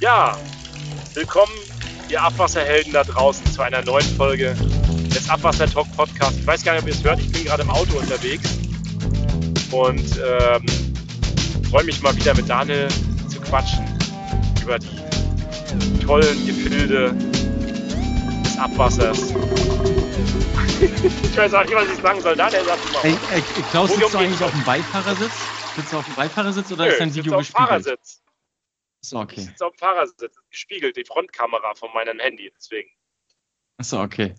Ja, willkommen, ihr Abwasserhelden da draußen, zu einer neuen Folge des Abwasser Talk Podcast. Ich weiß gar nicht, ob ihr es hört, ich bin gerade im Auto unterwegs und ähm, freue mich mal wieder mit Daniel zu quatschen über die tollen Gefilde des Abwassers. ich weiß auch nicht, was ich sagen soll. Daniel, sag mal. Hey, hey, Klaus, sitzt du eigentlich auf dem Beifahrersitz? Sitzt du auf dem Beifahrersitz oder Nö, ist dein Video sitze auf dem Fahrersitz. Achso, Ich okay. sitze auf dem Fahrersitz, gespiegelt, die Frontkamera von meinem Handy, deswegen. Achso, okay.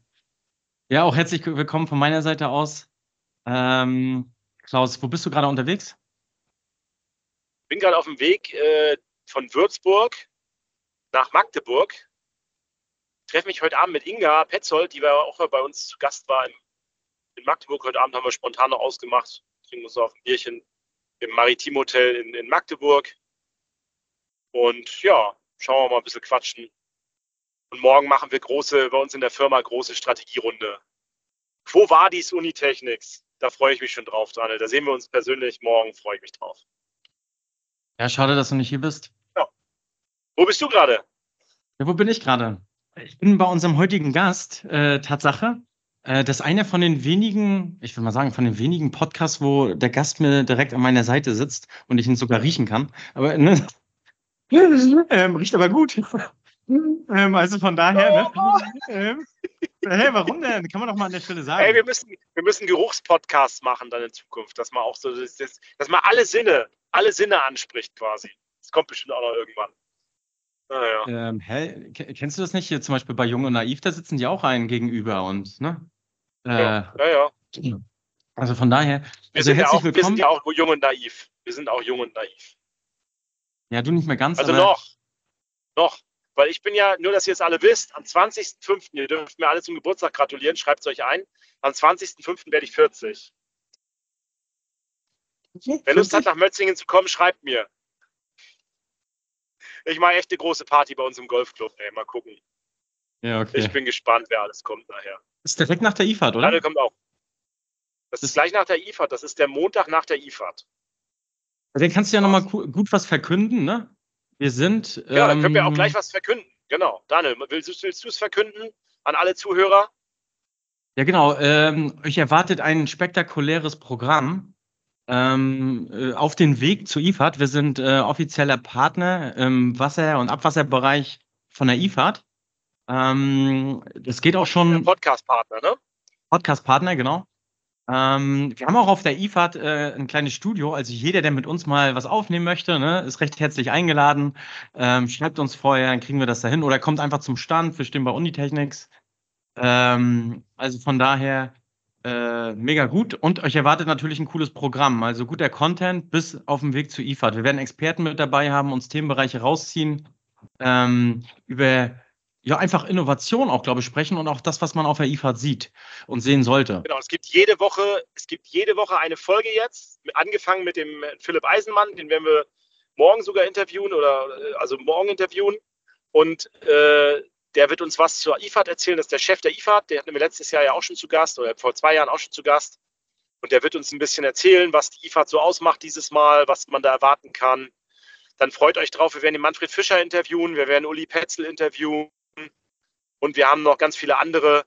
Ja, auch herzlich willkommen von meiner Seite aus. Ähm, Klaus, wo bist du gerade unterwegs? bin gerade auf dem Weg äh, von Würzburg nach Magdeburg. Treffe mich heute Abend mit Inga Petzold, die war auch bei uns zu Gast war in, in Magdeburg. Heute Abend haben wir spontan noch ausgemacht. Trinken uns auf ein Bierchen im Maritim Hotel in, in Magdeburg. Und ja, schauen wir mal ein bisschen quatschen. Und morgen machen wir große, bei uns in der Firma große Strategierunde. Quo Vadis Unitechnics? Da freue ich mich schon drauf, Daniel. Da sehen wir uns persönlich morgen, freue ich mich drauf. Ja, schade, dass du nicht hier bist. Wo bist du gerade? Ja, wo bin ich gerade? Ich bin bei unserem heutigen Gast, äh, Tatsache. Äh, das ist einer von den wenigen, ich will mal sagen, von den wenigen Podcasts, wo der Gast mir direkt an meiner Seite sitzt und ich ihn sogar riechen kann. Aber ne, ähm, riecht aber gut. ähm, also von daher, ne? ähm, hey, warum denn? Kann man doch mal an der Stelle sagen. Ey, wir müssen, wir müssen Geruchspodcasts machen dann in Zukunft, dass man auch so, das, das, dass man alle Sinne, alle Sinne anspricht quasi. Das kommt bestimmt auch noch irgendwann. Naja. Ähm, hä? Ke- Kennst du das nicht? Hier zum Beispiel bei Jung und Naiv, da sitzen die auch einen gegenüber und, ne? Äh, Ja, ja, ja. Also von daher, Wir, also sind ja auch, wir sind ja auch jung und naiv. Wir sind auch jung und naiv. Ja, du nicht mehr ganz, Also aber noch. Noch. Weil ich bin ja, nur dass ihr es alle wisst, am 20.05., ihr dürft mir alle zum Geburtstag gratulieren, schreibt es euch ein. Am 20.05. werde ich 40. Wer Lust hat, nach Mötzingen zu kommen, schreibt mir. Ich mache echt eine große Party bei uns im Golfclub. Ey, mal gucken. Ja, okay. Ich bin gespannt, wer alles kommt nachher. ist direkt nach der IFAD, oder? Daniel kommt auch. Das ist gleich nach der IFAD. Das ist der Montag nach der IFAD. Dann kannst du ja nochmal gut was verkünden, ne? Wir sind. Ja, dann können wir auch ähm, gleich was verkünden. Genau. Daniel, willst, willst du es verkünden an alle Zuhörer? Ja, genau. Ähm, euch erwartet ein spektakuläres Programm ähm, äh, auf den Weg zur IFAD. Wir sind äh, offizieller Partner im Wasser- und Abwasserbereich von der IFAD. Ähm, das geht auch schon. Podcast-Partner, ne? Podcast-Partner, genau. Ähm, wir haben auch auf der IFAD äh, ein kleines Studio. Also jeder, der mit uns mal was aufnehmen möchte, ne, ist recht herzlich eingeladen. Ähm, schreibt uns vorher, dann kriegen wir das dahin. Oder kommt einfach zum Stand. Wir stehen bei Unitechnics. Ähm, also von daher äh, mega gut. Und euch erwartet natürlich ein cooles Programm. Also guter Content bis auf dem Weg zur IFAD. Wir werden Experten mit dabei haben, uns Themenbereiche rausziehen, ähm, über ja einfach Innovation auch, glaube ich, sprechen und auch das, was man auf der IFAD sieht und sehen sollte. Genau, es gibt jede Woche, es gibt jede Woche eine Folge jetzt, angefangen mit dem Philipp Eisenmann, den werden wir morgen sogar interviewen oder äh, also morgen interviewen. Und äh, der wird uns was zur IFAD erzählen. Das ist der Chef der IFAD, der hatten wir letztes Jahr ja auch schon zu Gast oder vor zwei Jahren auch schon zu Gast. Und der wird uns ein bisschen erzählen, was die IFAD so ausmacht dieses Mal, was man da erwarten kann. Dann freut euch drauf, wir werden den Manfred Fischer interviewen, wir werden Uli Petzel interviewen und wir haben noch ganz viele andere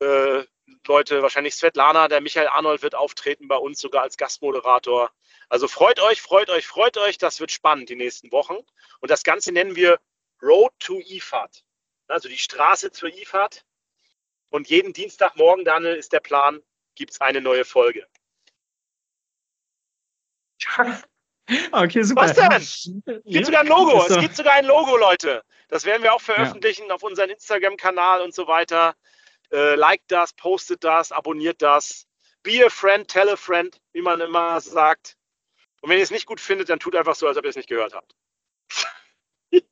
äh, Leute, wahrscheinlich Svetlana, der Michael Arnold wird auftreten bei uns sogar als Gastmoderator. Also freut euch, freut euch, freut euch, das wird spannend die nächsten Wochen. Und das Ganze nennen wir Road to IFAD. Also die Straße zur IFAD. Und jeden Dienstagmorgen, Daniel, ist der Plan, gibt es eine neue Folge. Okay, super. Was denn? Es gibt sogar ein Logo. Es gibt sogar ein Logo, Leute. Das werden wir auch veröffentlichen ja. auf unserem Instagram-Kanal und so weiter. Äh, liked das, postet das, abonniert das. Be a friend, tell a friend, wie man immer sagt. Und wenn ihr es nicht gut findet, dann tut einfach so, als ob ihr es nicht gehört habt.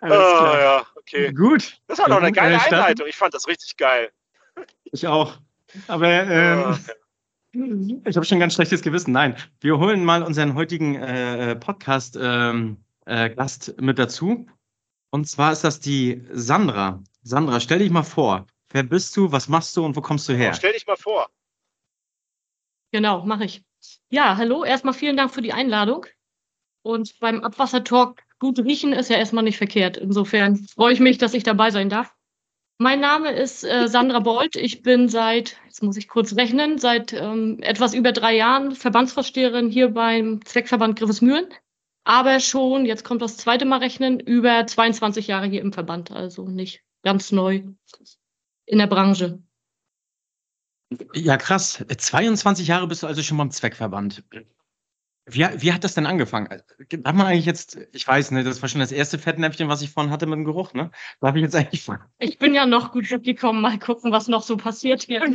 Alles oh, klar. ja, okay. Gut. Das war doch eine geile starten- Einleitung. Ich fand das richtig geil. Ich auch. Aber ähm, ich habe schon ein ganz schlechtes Gewissen. Nein, wir holen mal unseren heutigen äh, Podcast ähm, äh, Gast mit dazu. Und zwar ist das die Sandra. Sandra, stell dich mal vor. Wer bist du, was machst du und wo kommst du her? Stell dich mal vor. Genau, mache ich. Ja, hallo. Erstmal vielen Dank für die Einladung. Und beim Abwassertalk gut riechen ist ja erstmal nicht verkehrt. Insofern freue ich mich, dass ich dabei sein darf. Mein Name ist äh, Sandra Bolt. Ich bin seit, jetzt muss ich kurz rechnen, seit ähm, etwas über drei Jahren Verbandsvorsteherin hier beim Zweckverband Griffesmühlen. Aber schon, jetzt kommt das zweite Mal rechnen, über 22 Jahre hier im Verband. Also nicht ganz neu in der Branche. Ja, krass. 22 Jahre bist du also schon beim Zweckverband. Wie, wie hat das denn angefangen? Hat man eigentlich jetzt, ich weiß nicht, das war schon das erste Fettnäpfchen, was ich vorhin hatte mit dem Geruch, ne? Da habe ich jetzt eigentlich vor. Ich bin ja noch gut gekommen. Mal gucken, was noch so passiert hier in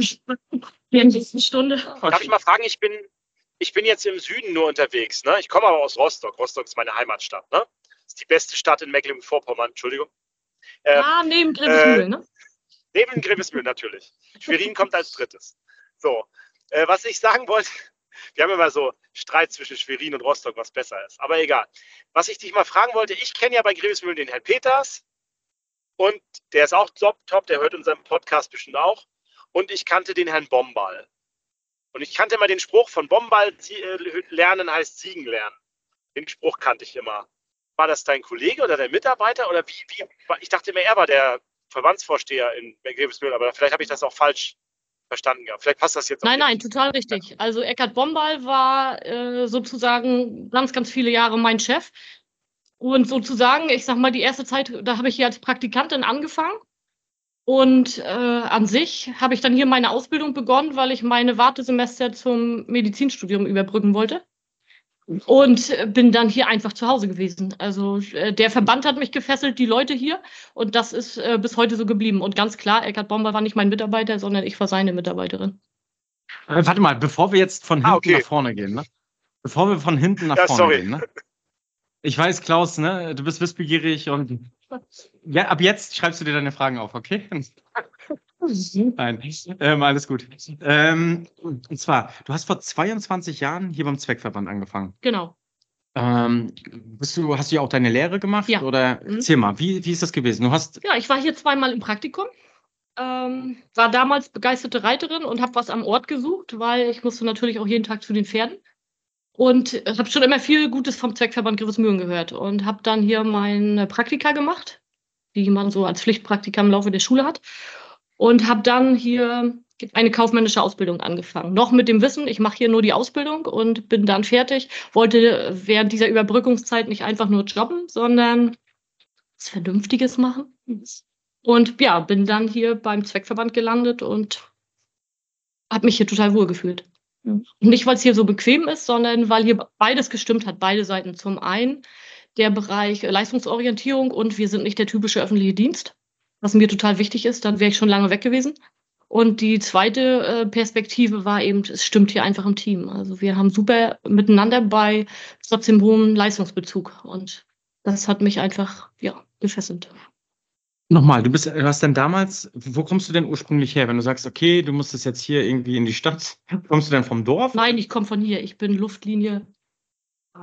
der nächsten Stunde. Darf ich mal fragen, ich bin, ich bin jetzt im Süden nur unterwegs, ne? Ich komme aber aus Rostock. Rostock ist meine Heimatstadt, ne? Das ist die beste Stadt in Mecklenburg-Vorpommern, Entschuldigung. Ähm, ah, neben Grevesmühl, äh, ne? Neben Grevesmühl natürlich. Schwerin kommt als drittes. So, äh, was ich sagen wollte, wir haben immer so Streit zwischen Schwerin und Rostock, was besser ist. Aber egal. Was ich dich mal fragen wollte, ich kenne ja bei Grevesmühlen den Herrn Peters und der ist auch top, top, der hört unseren Podcast bestimmt auch. Und ich kannte den Herrn Bomball. Und ich kannte immer den Spruch von Bomball, äh, lernen heißt siegen lernen. Den Spruch kannte ich immer. War das dein Kollege oder dein Mitarbeiter? Oder wie, wie ich dachte immer, er war der Verbandsvorsteher in Grevesmühlen, aber vielleicht habe ich das auch falsch verstanden gehabt. Vielleicht passt das jetzt. Nein, nein, total richtig. Also Eckhard Bombal war äh, sozusagen ganz, ganz viele Jahre mein Chef. Und sozusagen, ich sag mal, die erste Zeit, da habe ich hier als Praktikantin angefangen. Und äh, an sich habe ich dann hier meine Ausbildung begonnen, weil ich meine Wartesemester zum Medizinstudium überbrücken wollte und bin dann hier einfach zu Hause gewesen. Also äh, der Verband hat mich gefesselt, die Leute hier und das ist äh, bis heute so geblieben. Und ganz klar, Eckhard Bomber war nicht mein Mitarbeiter, sondern ich war seine Mitarbeiterin. Äh, warte mal, bevor wir jetzt von ah, hinten ah, okay. nach vorne gehen, ne? Bevor wir von hinten nach ja, vorne sorry. gehen, ne? Ich weiß, Klaus, ne? Du bist wissbegierig und ja, ab jetzt schreibst du dir deine Fragen auf, okay? Nein, ähm, alles gut. Ähm, und zwar, du hast vor 22 Jahren hier beim Zweckverband angefangen. Genau. Ähm, bist du, hast du ja auch deine Lehre gemacht? Ja. Oder mhm. erzähl mal, wie, wie ist das gewesen? Du hast. Ja, ich war hier zweimal im Praktikum. Ähm, war damals begeisterte Reiterin und habe was am Ort gesucht, weil ich musste natürlich auch jeden Tag zu den Pferden. Und habe schon immer viel Gutes vom Zweckverband Griffesmühlen gehört und habe dann hier meine Praktika gemacht, die man so als Pflichtpraktika im Laufe der Schule hat und habe dann hier eine kaufmännische Ausbildung angefangen. Noch mit dem Wissen, ich mache hier nur die Ausbildung und bin dann fertig. Wollte während dieser Überbrückungszeit nicht einfach nur jobben, sondern was Vernünftiges machen. Und ja, bin dann hier beim Zweckverband gelandet und habe mich hier total wohl gefühlt. Nicht, weil es hier so bequem ist, sondern weil hier beides gestimmt hat, beide Seiten. Zum einen der Bereich Leistungsorientierung und wir sind nicht der typische öffentliche Dienst was mir total wichtig ist, dann wäre ich schon lange weg gewesen. Und die zweite äh, Perspektive war eben, es stimmt hier einfach im Team. Also wir haben super miteinander bei trotzdem hohem Leistungsbezug. Und das hat mich einfach, ja, gefesselt. Nochmal, du bist, du hast denn damals, wo kommst du denn ursprünglich her? Wenn du sagst, okay, du musstest jetzt hier irgendwie in die Stadt, kommst du denn vom Dorf? Nein, ich komme von hier. Ich bin Luftlinie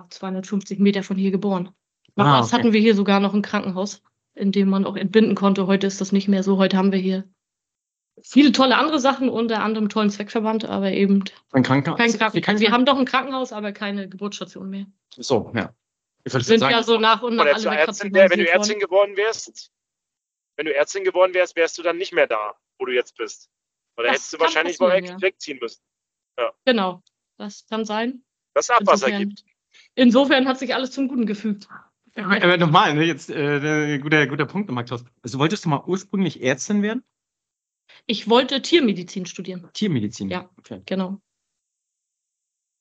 250 Meter von hier geboren. Damals ah, okay. hatten wir hier sogar noch ein Krankenhaus in dem man auch entbinden konnte. Heute ist das nicht mehr so. Heute haben wir hier viele tolle andere Sachen, unter anderem tollen Zweckverband, aber eben ein Krankenhaus. Kein Krankenhaus. Wir haben doch ein Krankenhaus, aber keine Geburtsstation mehr. So, ja. Ich sind sagen, ja so nach und nach alle Ärztin, Wenn du Ärztin geworden wärst, wenn du Ärztin geworden wärst, wärst du dann nicht mehr da, wo du jetzt bist. Oder hättest du wahrscheinlich mal ja. wegziehen müssen. Ja. Genau, das kann sein. Dass Abwasser insofern, gibt. Insofern hat sich alles zum Guten gefügt. Aber nochmal, ne, jetzt äh, guter, guter Punkt nochmal, Klaus. Also wolltest du mal ursprünglich Ärztin werden? Ich wollte Tiermedizin studieren. Tiermedizin? Ja, okay. genau.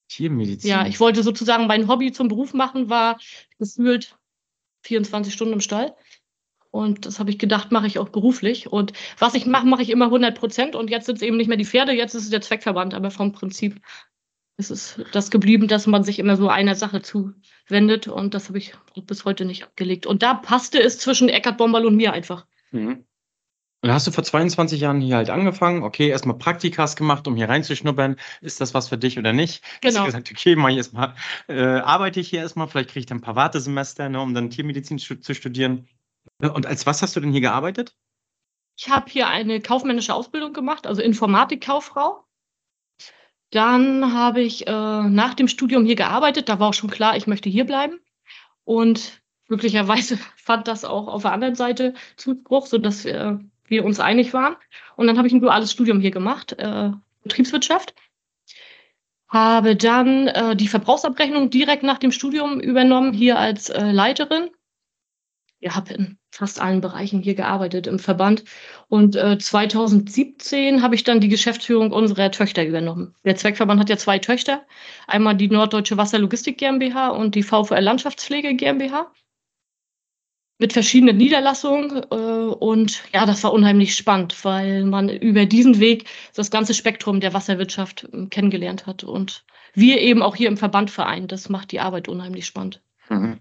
Tiermedizin? Ja, ich wollte sozusagen mein Hobby zum Beruf machen, war gefühlt 24 Stunden im Stall. Und das habe ich gedacht, mache ich auch beruflich. Und was ich mache, mache ich immer 100 Prozent. Und jetzt sind es eben nicht mehr die Pferde, jetzt ist es der Zweckverband. Aber vom Prinzip ist es das geblieben, dass man sich immer so einer Sache zuwendet und das habe ich bis heute nicht abgelegt. Und da passte es zwischen Eckart Bomberl und mir einfach. Mhm. Und hast du vor 22 Jahren hier halt angefangen, okay, erstmal Praktikas gemacht, um hier reinzuschnuppern, ist das was für dich oder nicht? Genau. Hast du gesagt, okay, mach ich erstmal, äh, arbeite ich hier erstmal, vielleicht kriege ich dann ein paar Wartesemester, ne, um dann Tiermedizin zu studieren. Und als was hast du denn hier gearbeitet? Ich habe hier eine kaufmännische Ausbildung gemacht, also Informatikkauffrau. Dann habe ich äh, nach dem Studium hier gearbeitet. Da war auch schon klar, ich möchte hier bleiben. Und glücklicherweise fand das auch auf der anderen Seite Zuspruch, sodass wir, wir uns einig waren. Und dann habe ich ein duales Studium hier gemacht, äh, Betriebswirtschaft. Habe dann äh, die Verbrauchsabrechnung direkt nach dem Studium übernommen, hier als äh, Leiterin. Ich habe in fast allen Bereichen hier gearbeitet im Verband. Und äh, 2017 habe ich dann die Geschäftsführung unserer Töchter übernommen. Der Zweckverband hat ja zwei Töchter. Einmal die Norddeutsche Wasserlogistik GmbH und die VVR Landschaftspflege GmbH mit verschiedenen Niederlassungen. Äh, und ja, das war unheimlich spannend, weil man über diesen Weg das ganze Spektrum der Wasserwirtschaft äh, kennengelernt hat. Und wir eben auch hier im Verband vereinen. Das macht die Arbeit unheimlich spannend. Mhm.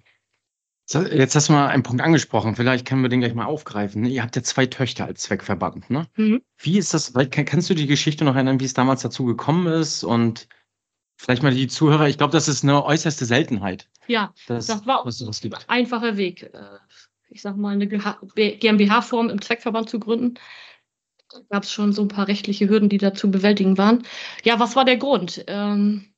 Jetzt hast du mal einen Punkt angesprochen, vielleicht können wir den gleich mal aufgreifen. Ihr habt ja zwei Töchter als Zweckverband, ne? Mhm. Wie ist das, kannst du die Geschichte noch erinnern, wie es damals dazu gekommen ist und vielleicht mal die Zuhörer, ich glaube, das ist eine äußerste Seltenheit. Ja, das, das war ein einfacher Weg. Äh, ich sag mal, eine GmbH-Form im Zweckverband zu gründen. Da gab es schon so ein paar rechtliche Hürden, die da zu bewältigen waren. Ja, was war der Grund? Ähm,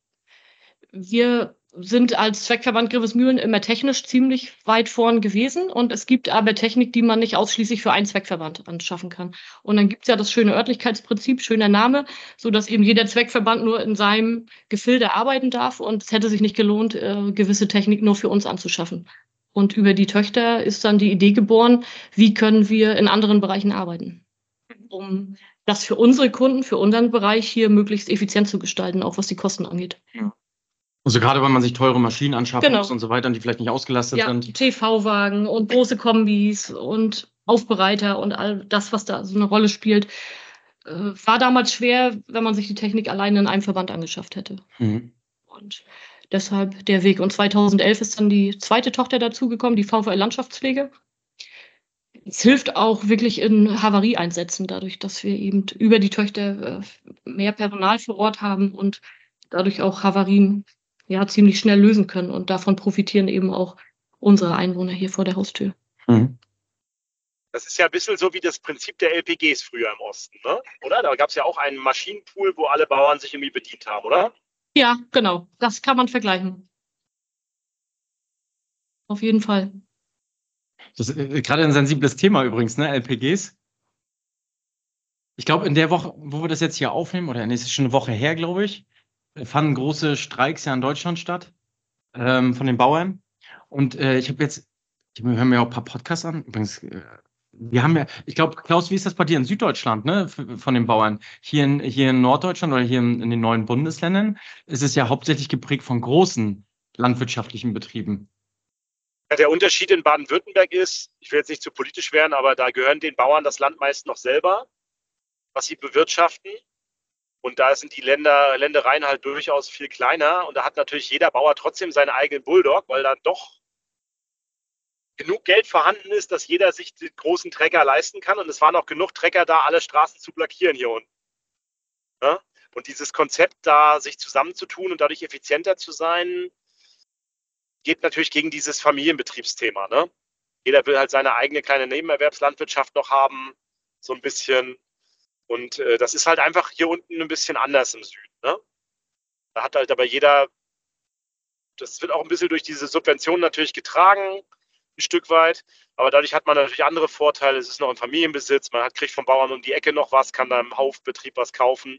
wir sind als Zweckverband Grivesmühlen immer technisch ziemlich weit vorn gewesen und es gibt aber Technik, die man nicht ausschließlich für einen Zweckverband anschaffen kann. Und dann gibt es ja das schöne Örtlichkeitsprinzip, schöner Name, so dass eben jeder Zweckverband nur in seinem Gefilde arbeiten darf und es hätte sich nicht gelohnt, äh, gewisse Technik nur für uns anzuschaffen. Und über die Töchter ist dann die Idee geboren, wie können wir in anderen Bereichen arbeiten, um das für unsere Kunden, für unseren Bereich hier möglichst effizient zu gestalten, auch was die Kosten angeht. Ja. Also gerade wenn man sich teure Maschinen anschaffen genau. muss und so weiter, die vielleicht nicht ausgelastet ja, sind. TV-Wagen und große Kombis und Aufbereiter und all das, was da so eine Rolle spielt, äh, war damals schwer, wenn man sich die Technik alleine in einem Verband angeschafft hätte. Mhm. Und deshalb der Weg. Und 2011 ist dann die zweite Tochter dazugekommen, die VVL Landschaftspflege. Es hilft auch wirklich in Havarieeinsätzen, dadurch, dass wir eben über die Töchter äh, mehr Personal vor Ort haben und dadurch auch Havarien ja ziemlich schnell lösen können. Und davon profitieren eben auch unsere Einwohner hier vor der Haustür. Mhm. Das ist ja ein bisschen so wie das Prinzip der LPGs früher im Osten, ne? oder? Da gab es ja auch einen Maschinenpool, wo alle Bauern sich irgendwie bedient haben, oder? Ja, genau. Das kann man vergleichen. Auf jeden Fall. Das ist äh, gerade ein sensibles Thema übrigens, ne? LPGs. Ich glaube, in der Woche, wo wir das jetzt hier aufnehmen, oder nee, es ist schon eine Woche her, glaube ich, fanden große Streiks ja in Deutschland statt ähm, von den Bauern. Und äh, ich habe jetzt, ich höre mir auch ein paar Podcasts an. Übrigens, äh, wir haben ja, ich glaube, Klaus, wie ist das bei dir in Süddeutschland, ne, von den Bauern? Hier in, hier in Norddeutschland oder hier in, in den neuen Bundesländern ist es ja hauptsächlich geprägt von großen landwirtschaftlichen Betrieben. Ja, der Unterschied in Baden-Württemberg ist, ich will jetzt nicht zu politisch werden, aber da gehören den Bauern das Land meist noch selber, was sie bewirtschaften. Und da sind die Länder, Ländereien halt durchaus viel kleiner. Und da hat natürlich jeder Bauer trotzdem seinen eigenen Bulldog, weil da doch genug Geld vorhanden ist, dass jeder sich den großen Trecker leisten kann. Und es waren auch genug Trecker da, alle Straßen zu blockieren hier unten. Ja? Und dieses Konzept da, sich zusammenzutun und dadurch effizienter zu sein, geht natürlich gegen dieses Familienbetriebsthema. Ne? Jeder will halt seine eigene kleine Nebenerwerbslandwirtschaft noch haben, so ein bisschen. Und äh, das ist halt einfach hier unten ein bisschen anders im Süden. Ne? Da hat halt aber jeder, das wird auch ein bisschen durch diese Subventionen natürlich getragen, ein Stück weit. Aber dadurch hat man natürlich andere Vorteile. Es ist noch im Familienbesitz, man hat, kriegt vom Bauern um die Ecke noch was, kann da im Haufbetrieb was kaufen.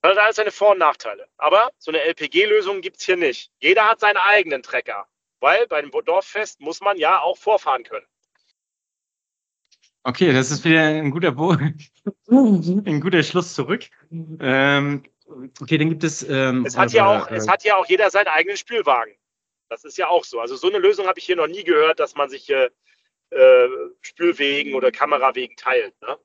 Das hat alles seine Vor- und Nachteile. Aber so eine LPG-Lösung gibt es hier nicht. Jeder hat seinen eigenen Trecker. Weil bei dem Dorffest muss man ja auch vorfahren können. Okay, das ist wieder ein guter, Bo ein guter Schluss zurück. Ähm, okay, dann gibt es. Ähm, es, hat also, ja auch, äh, es hat ja auch jeder seinen eigenen Spülwagen. Das ist ja auch so. Also so eine Lösung habe ich hier noch nie gehört, dass man sich äh, Spülwegen oder Kamerawegen teilt. Ne?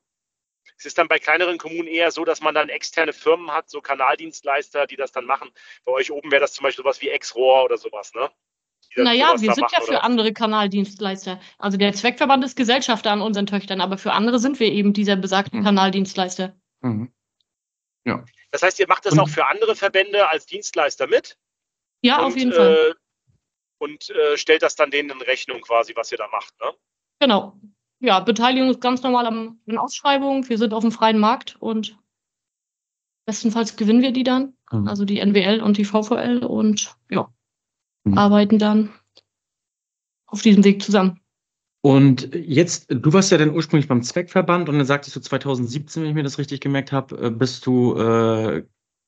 Es ist dann bei kleineren Kommunen eher so, dass man dann externe Firmen hat, so Kanaldienstleister, die das dann machen. Bei euch oben wäre das zum Beispiel sowas wie Exrohr oder sowas, ne? Naja, wir sind ja für oder? andere Kanaldienstleister. Also der Zweckverband ist Gesellschafter an unseren Töchtern, aber für andere sind wir eben dieser besagten mhm. Kanaldienstleister. Mhm. Ja. Das heißt, ihr macht das Und, auch für andere Verbände als Dienstleister mit? Ja, und, auf jeden Fall. Äh, und äh, stellt das dann denen in Rechnung quasi, was ihr da macht, ne? Genau. Ja, Beteiligung ist ganz normal an den Ausschreibungen. Wir sind auf dem freien Markt und bestenfalls gewinnen wir die dann. Mhm. Also die NWL und die VVL und ja, mhm. arbeiten dann auf diesem Weg zusammen. Und jetzt, du warst ja dann ursprünglich beim Zweckverband und dann sagtest du 2017, wenn ich mir das richtig gemerkt habe, äh, bist du äh,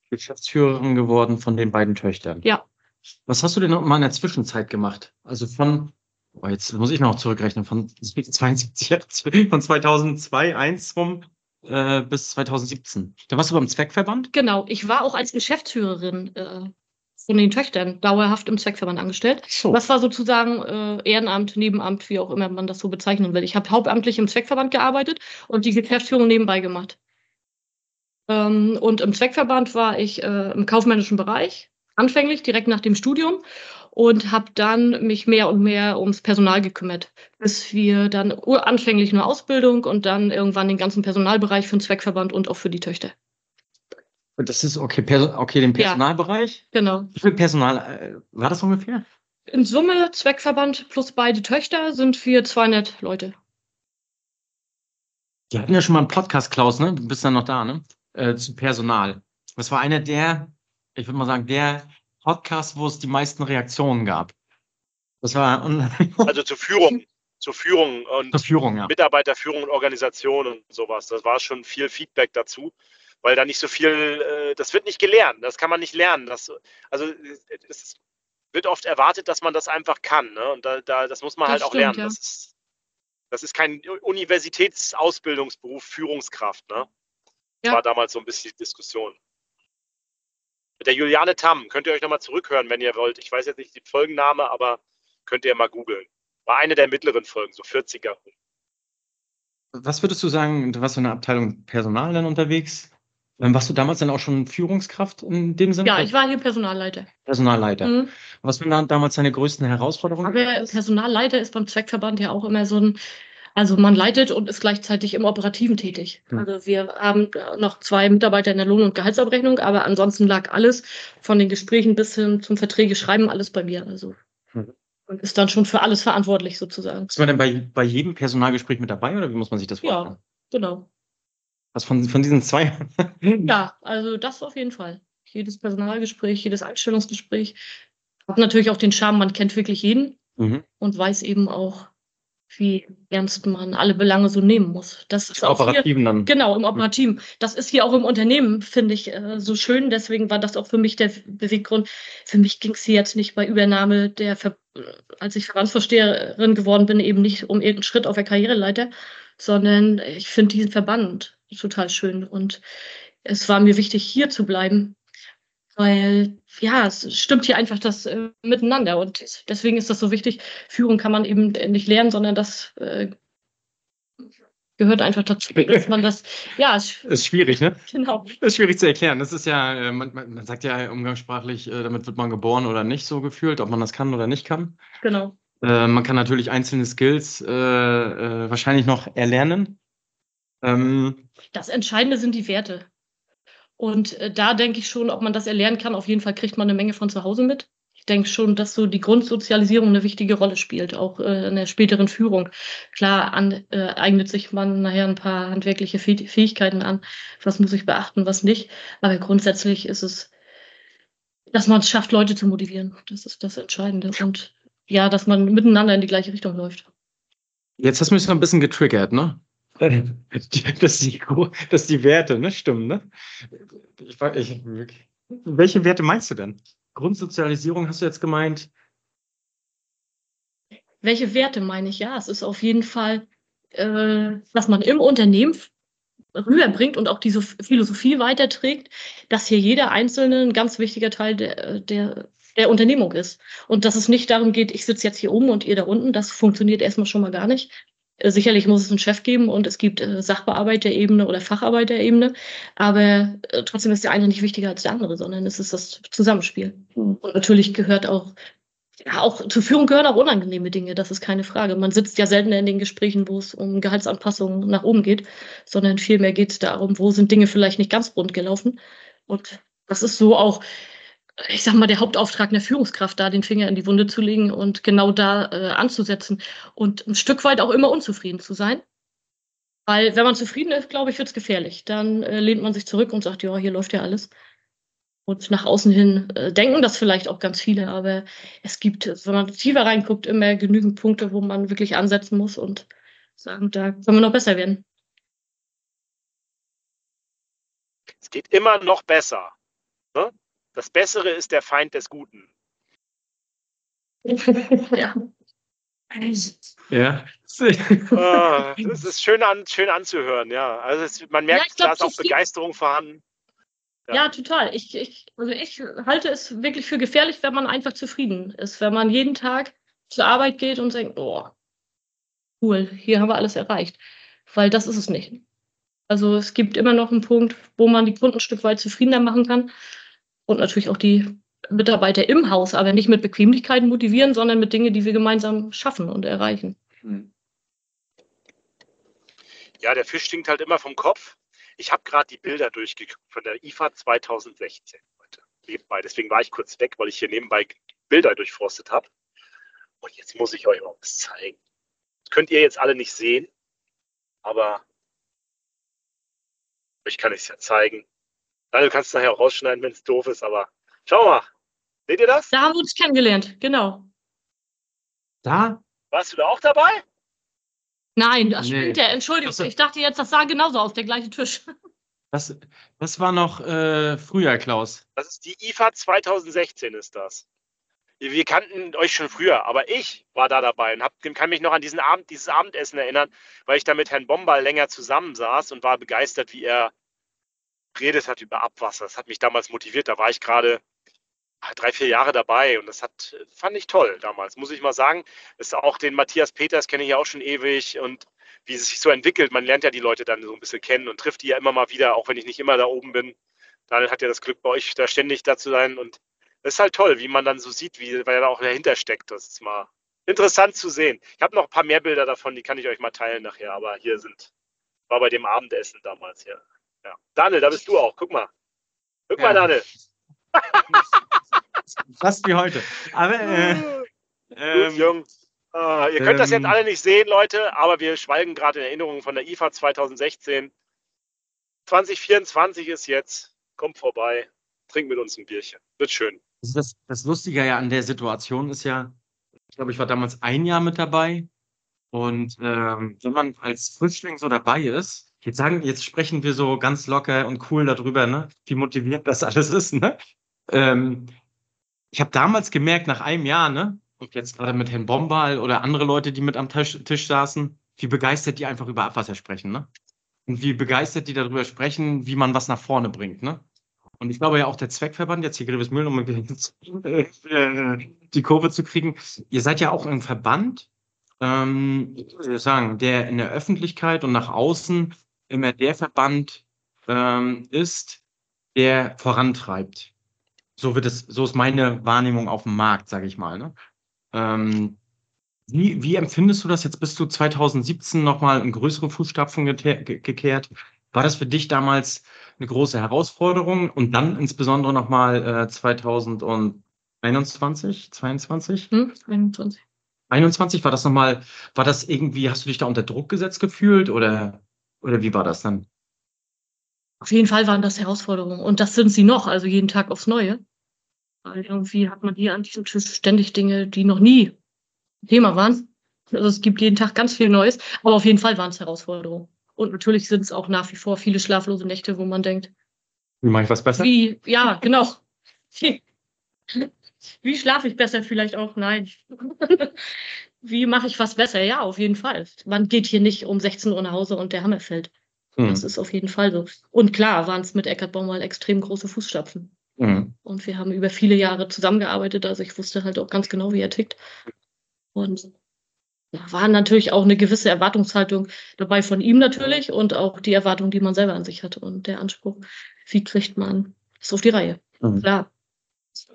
Geschäftsführerin geworden von den beiden Töchtern. Ja. Was hast du denn noch mal in der Zwischenzeit gemacht? Also von, oh, jetzt muss ich noch zurückrechnen, von 72, von 2002, 1 rum äh, bis 2017. Da warst du beim Zweckverband? Genau, ich war auch als Geschäftsführerin äh, von den Töchtern dauerhaft im Zweckverband angestellt. So. Das war sozusagen äh, Ehrenamt, Nebenamt, wie auch immer man das so bezeichnen will. Ich habe hauptamtlich im Zweckverband gearbeitet und die Geschäftsführung nebenbei gemacht. Ähm, und im Zweckverband war ich äh, im kaufmännischen Bereich, anfänglich direkt nach dem Studium und habe dann mich mehr und mehr ums Personal gekümmert, bis wir dann anfänglich nur Ausbildung und dann irgendwann den ganzen Personalbereich für den Zweckverband und auch für die Töchter. Das ist okay, Perso okay, den Ja. Personalbereich. Genau. Wie viel Personal äh, war das ungefähr? In Summe Zweckverband plus beide Töchter sind wir 200 Leute. Wir hatten ja schon mal einen Podcast, Klaus, ne? Du bist dann noch da, ne? Äh, zu Personal. Das war einer der, ich würde mal sagen, der Podcast, wo es die meisten Reaktionen gab. Das war Also zur Führung, zur Führung und zur Führung, ja. Mitarbeiterführung und Organisation und sowas. Das war schon viel Feedback dazu, weil da nicht so viel, äh, das wird nicht gelernt, das kann man nicht lernen. Das, also es wird oft erwartet, dass man das einfach kann. Ne? Und da, da, das muss man Das halt auch stimmt, lernen. ja. Das, ist, das ist kein Universitätsausbildungsberuf, Führungskraft. Ne? Das Ja. war damals so ein bisschen die Diskussion. Mit der Juliane Tamm, könnt ihr euch nochmal zurückhören, wenn ihr wollt. Ich weiß jetzt nicht die Folgenname, aber könnt ihr mal googeln. War eine der mittleren Folgen, so 40er. Was würdest du sagen, du warst in der Abteilung Personal dann unterwegs? Ähm, Warst du damals dann auch schon Führungskraft in dem Sinne? Ja, ich war hier Personalleiter. Personalleiter. Mhm. Was waren da damals deine größten Herausforderungen? Aber Personalleiter ist beim Zweckverband ja auch immer so ein, also man leitet und ist gleichzeitig im Operativen tätig. Hm. Also wir haben noch zwei Mitarbeiter in der Lohn- und Gehaltsabrechnung, aber ansonsten lag alles von den Gesprächen bis hin zum Verträge schreiben alles bei mir. Also Mhm. und ist dann schon für alles verantwortlich sozusagen. Ist man denn bei, bei jedem Personalgespräch mit dabei oder wie muss man sich das Ja. vorstellen? Genau. Was von, von diesen zwei? Ja, also das auf jeden Fall. Jedes Personalgespräch, jedes Einstellungsgespräch hat natürlich auch den Charme, man kennt wirklich jeden Mhm. und weiß eben auch, wie ernst man alle Belange so nehmen muss. Das ist auch hier, Operativen dann. genau im Operativen. Das ist hier auch im Unternehmen, finde ich, äh, so schön. Deswegen war das auch für mich der Beweggrund. Für mich ging es hier jetzt nicht bei Übernahme der, Ver als ich Verbandsvorsteherin geworden bin, eben nicht um irgendeinen Schritt auf der Karriereleiter, sondern ich finde diesen Verband total schön. Und es war mir wichtig, hier zu bleiben, weil ja, es stimmt hier einfach das äh, miteinander. Und deswegen ist das so wichtig. Führung kann man eben nicht lernen, sondern das äh, gehört einfach dazu, dass man das, ja, es, Ist schwierig, ne? genau. ist schwierig zu erklären. Das ist ja, äh, man, man sagt ja umgangssprachlich, äh, damit wird man geboren oder nicht so gefühlt, ob man das kann oder nicht kann. Genau. Äh, man kann natürlich einzelne Skills äh, wahrscheinlich noch erlernen. Ähm, Das Entscheidende sind die Werte. Und äh, da denke ich schon, ob man das erlernen kann, auf jeden Fall kriegt man eine Menge von zu Hause mit. Ich denke schon, dass so die Grundsozialisierung eine wichtige Rolle spielt, auch äh, in der späteren Führung. Klar an, äh, eignet sich man nachher ein paar handwerkliche Fäh- Fähigkeiten an. Was muss ich beachten, was nicht. Aber grundsätzlich ist es, dass man es schafft, Leute zu motivieren. Das ist das Entscheidende. Und ja, dass man miteinander in die gleiche Richtung läuft. jetzt hast du mich so ein bisschen getriggert, ne? Dass die, dass die Werte, ne? Stimmen, ne? Ich, ich, welche Werte meinst du denn? Grundsozialisierung hast du jetzt gemeint? Welche Werte meine ich? Ja, es ist auf jeden Fall, äh, was man im Unternehmen rüberbringt und auch diese Philosophie weiterträgt, dass hier jeder Einzelne ein ganz wichtiger Teil der, der, der Unternehmung ist. Und dass es nicht darum geht, ich sitze jetzt hier oben und ihr da unten, das funktioniert erstmal schon mal gar nicht. Äh, Sicherlich muss es einen Chef geben und es gibt äh, Sachbearbeiterebene oder Facharbeiterebene, aber äh, trotzdem ist der eine nicht wichtiger als der andere, sondern es ist das Zusammenspiel. Und natürlich gehört auch ja, auch zur Führung gehören auch unangenehme Dinge, das ist keine Frage. Man sitzt ja seltener in den Gesprächen, wo es um Gehaltsanpassungen nach oben geht, sondern vielmehr geht es darum, wo sind Dinge vielleicht nicht ganz rund gelaufen. Und das ist so auch, ich sag mal, der Hauptauftrag einer Führungskraft, da den Finger in die Wunde zu legen und genau da äh, anzusetzen und ein Stück weit auch immer unzufrieden zu sein. Weil wenn man zufrieden ist, glaube ich, wird es gefährlich. Dann äh, lehnt man sich zurück und sagt, ja, hier läuft ja alles. Und nach außen hin äh, denken das vielleicht auch ganz viele, aber es gibt, wenn man tiefer reinguckt, immer genügend Punkte, wo man wirklich ansetzen muss und sagen, da können wir noch besser werden. Es geht immer noch besser. Ne? Das Bessere ist der Feind des Guten. ja. Ja. Ah, das ist schön, an, schön anzuhören, ja. Also es, man merkt, Ja, glaub, da ist auch Begeisterung vorhanden. Ja. Ja, total. Ich, ich, also ich halte es wirklich für gefährlich, wenn man einfach zufrieden ist. Wenn man jeden Tag zur Arbeit geht und denkt, oh, cool, hier haben wir alles erreicht. Weil das ist es nicht. Also es gibt immer noch einen Punkt, wo man die Kunden ein Stück weit zufriedener machen kann. Und natürlich auch die Mitarbeiter im Haus, aber nicht mit Bequemlichkeiten motivieren, sondern mit Dingen, die wir gemeinsam schaffen und erreichen. Ja, der Fisch stinkt halt immer vom Kopf. Ich habe gerade die Bilder durchgeguckt von der IFA 2016 heute nebenbei. Deswegen war ich kurz weg, weil ich hier nebenbei Bilder durchforstet habe. Und jetzt muss ich euch mal was zeigen. Das könnt ihr jetzt alle nicht sehen, aber ich kann es ja zeigen. Du kannst es nachher auch rausschneiden, wenn es doof ist, aber schau mal. Seht ihr das? Da haben wir uns kennengelernt, genau. Da? Warst du da auch dabei? Nein, das Nee. stimmt ja. Entschuldigung, ich dachte jetzt, das sah genauso aus, der gleiche Tisch. Das, das war noch äh, früher, Klaus. Das ist die IFA 2016 ist das. Wir kannten euch schon früher, aber ich war da dabei und hab, kann mich noch an diesen Abend, dieses Abendessen erinnern, weil ich da mit Herrn Bombal länger zusammensaß und war begeistert, wie er redet hat über Abwasser. Das hat mich damals motiviert. Da war ich gerade ah, drei, vier Jahre dabei und das hat, fand ich toll damals, muss ich mal sagen. Ist auch den Matthias Peters kenne ich ja auch schon ewig und wie es sich so entwickelt. Man lernt ja die Leute dann so ein bisschen kennen und trifft die ja immer mal wieder, auch wenn ich nicht immer da oben bin. Daniel hat ja das Glück, bei euch da ständig da zu sein und das ist halt toll, wie man dann so sieht, wie, weil er da auch dahinter steckt. Das ist mal interessant zu sehen. Ich habe noch ein paar mehr Bilder davon, die kann ich euch mal teilen nachher, aber hier sind, war bei dem Abendessen damals hier. Ja. Daniel, da bist du auch. Guck mal. Guck Ja. mal, Daniel. Fast wie heute. Aber äh, Gut, ähm, Jung. Ah, ihr könnt das jetzt ähm, alle nicht sehen, Leute, aber wir schwelgen gerade in Erinnerungen von der IFA 2016. 2024 ist jetzt. Kommt vorbei. Trink mit uns ein Bierchen. Wird schön. das, ist das, das Lustige ja an der Situation ist ja, ich glaube, ich war damals ein Jahr mit dabei. Und ähm, wenn man als Frischling so dabei ist, jetzt sagen, jetzt sprechen wir so ganz locker und cool darüber, ne, wie motivierend das alles ist, ne? Ähm, ich habe damals gemerkt, nach einem Jahr, ne, und jetzt gerade mit Herrn Bombal oder andere Leute, die mit am Tisch, Tisch saßen, wie begeistert die einfach über Abwasser sprechen, ne? Und wie begeistert die darüber sprechen, wie man was nach vorne bringt, ne? Und ich glaube ja auch der Zweckverband, jetzt hier Grevesmühlen, um äh, die Kurve zu kriegen, ihr seid ja auch ein Verband, ähm, ich sagen, der in der Öffentlichkeit und nach außen immer der Verband ähm, ist, der vorantreibt. So wird es, so ist meine Wahrnehmung auf dem Markt, sage ich mal. Ne? Ähm, wie, wie empfindest du das jetzt? Bist du 2017 nochmal in größere Fußstapfen gekehrt? War das für dich damals eine große Herausforderung und dann insbesondere nochmal äh, 2021, 22? Hm? 21. 21 war das nochmal, war das irgendwie, hast du dich da unter Druck gesetzt gefühlt oder, oder wie war das dann? Auf jeden Fall waren das Herausforderungen. Und das sind sie noch, also jeden Tag aufs Neue. Weil irgendwie hat man hier an diesem Tisch ständig Dinge, die noch nie Thema waren. Also es gibt jeden Tag ganz viel Neues. Aber auf jeden Fall waren es Herausforderungen. Und natürlich sind es auch nach wie vor viele schlaflose Nächte, wo man denkt, Wie mache ich was besser? wie, ja, genau. Wie, wie schlafe ich besser vielleicht auch? Nein. wie mache ich was besser? Ja, auf jeden Fall. Man geht hier nicht um 16 Uhr nach Hause und der Hammer fällt. Hm. Das ist auf jeden Fall so. Und klar waren es mit Eckart Baumwall extrem große Fußstapfen. Hm. Und wir haben über viele Jahre zusammengearbeitet, also ich wusste halt auch ganz genau, wie er tickt. Und da war natürlich auch eine gewisse Erwartungshaltung dabei von ihm natürlich und auch die Erwartung, die man selber an sich hatte und der Anspruch, wie kriegt man das auf die Reihe? Mhm. Klar. Das war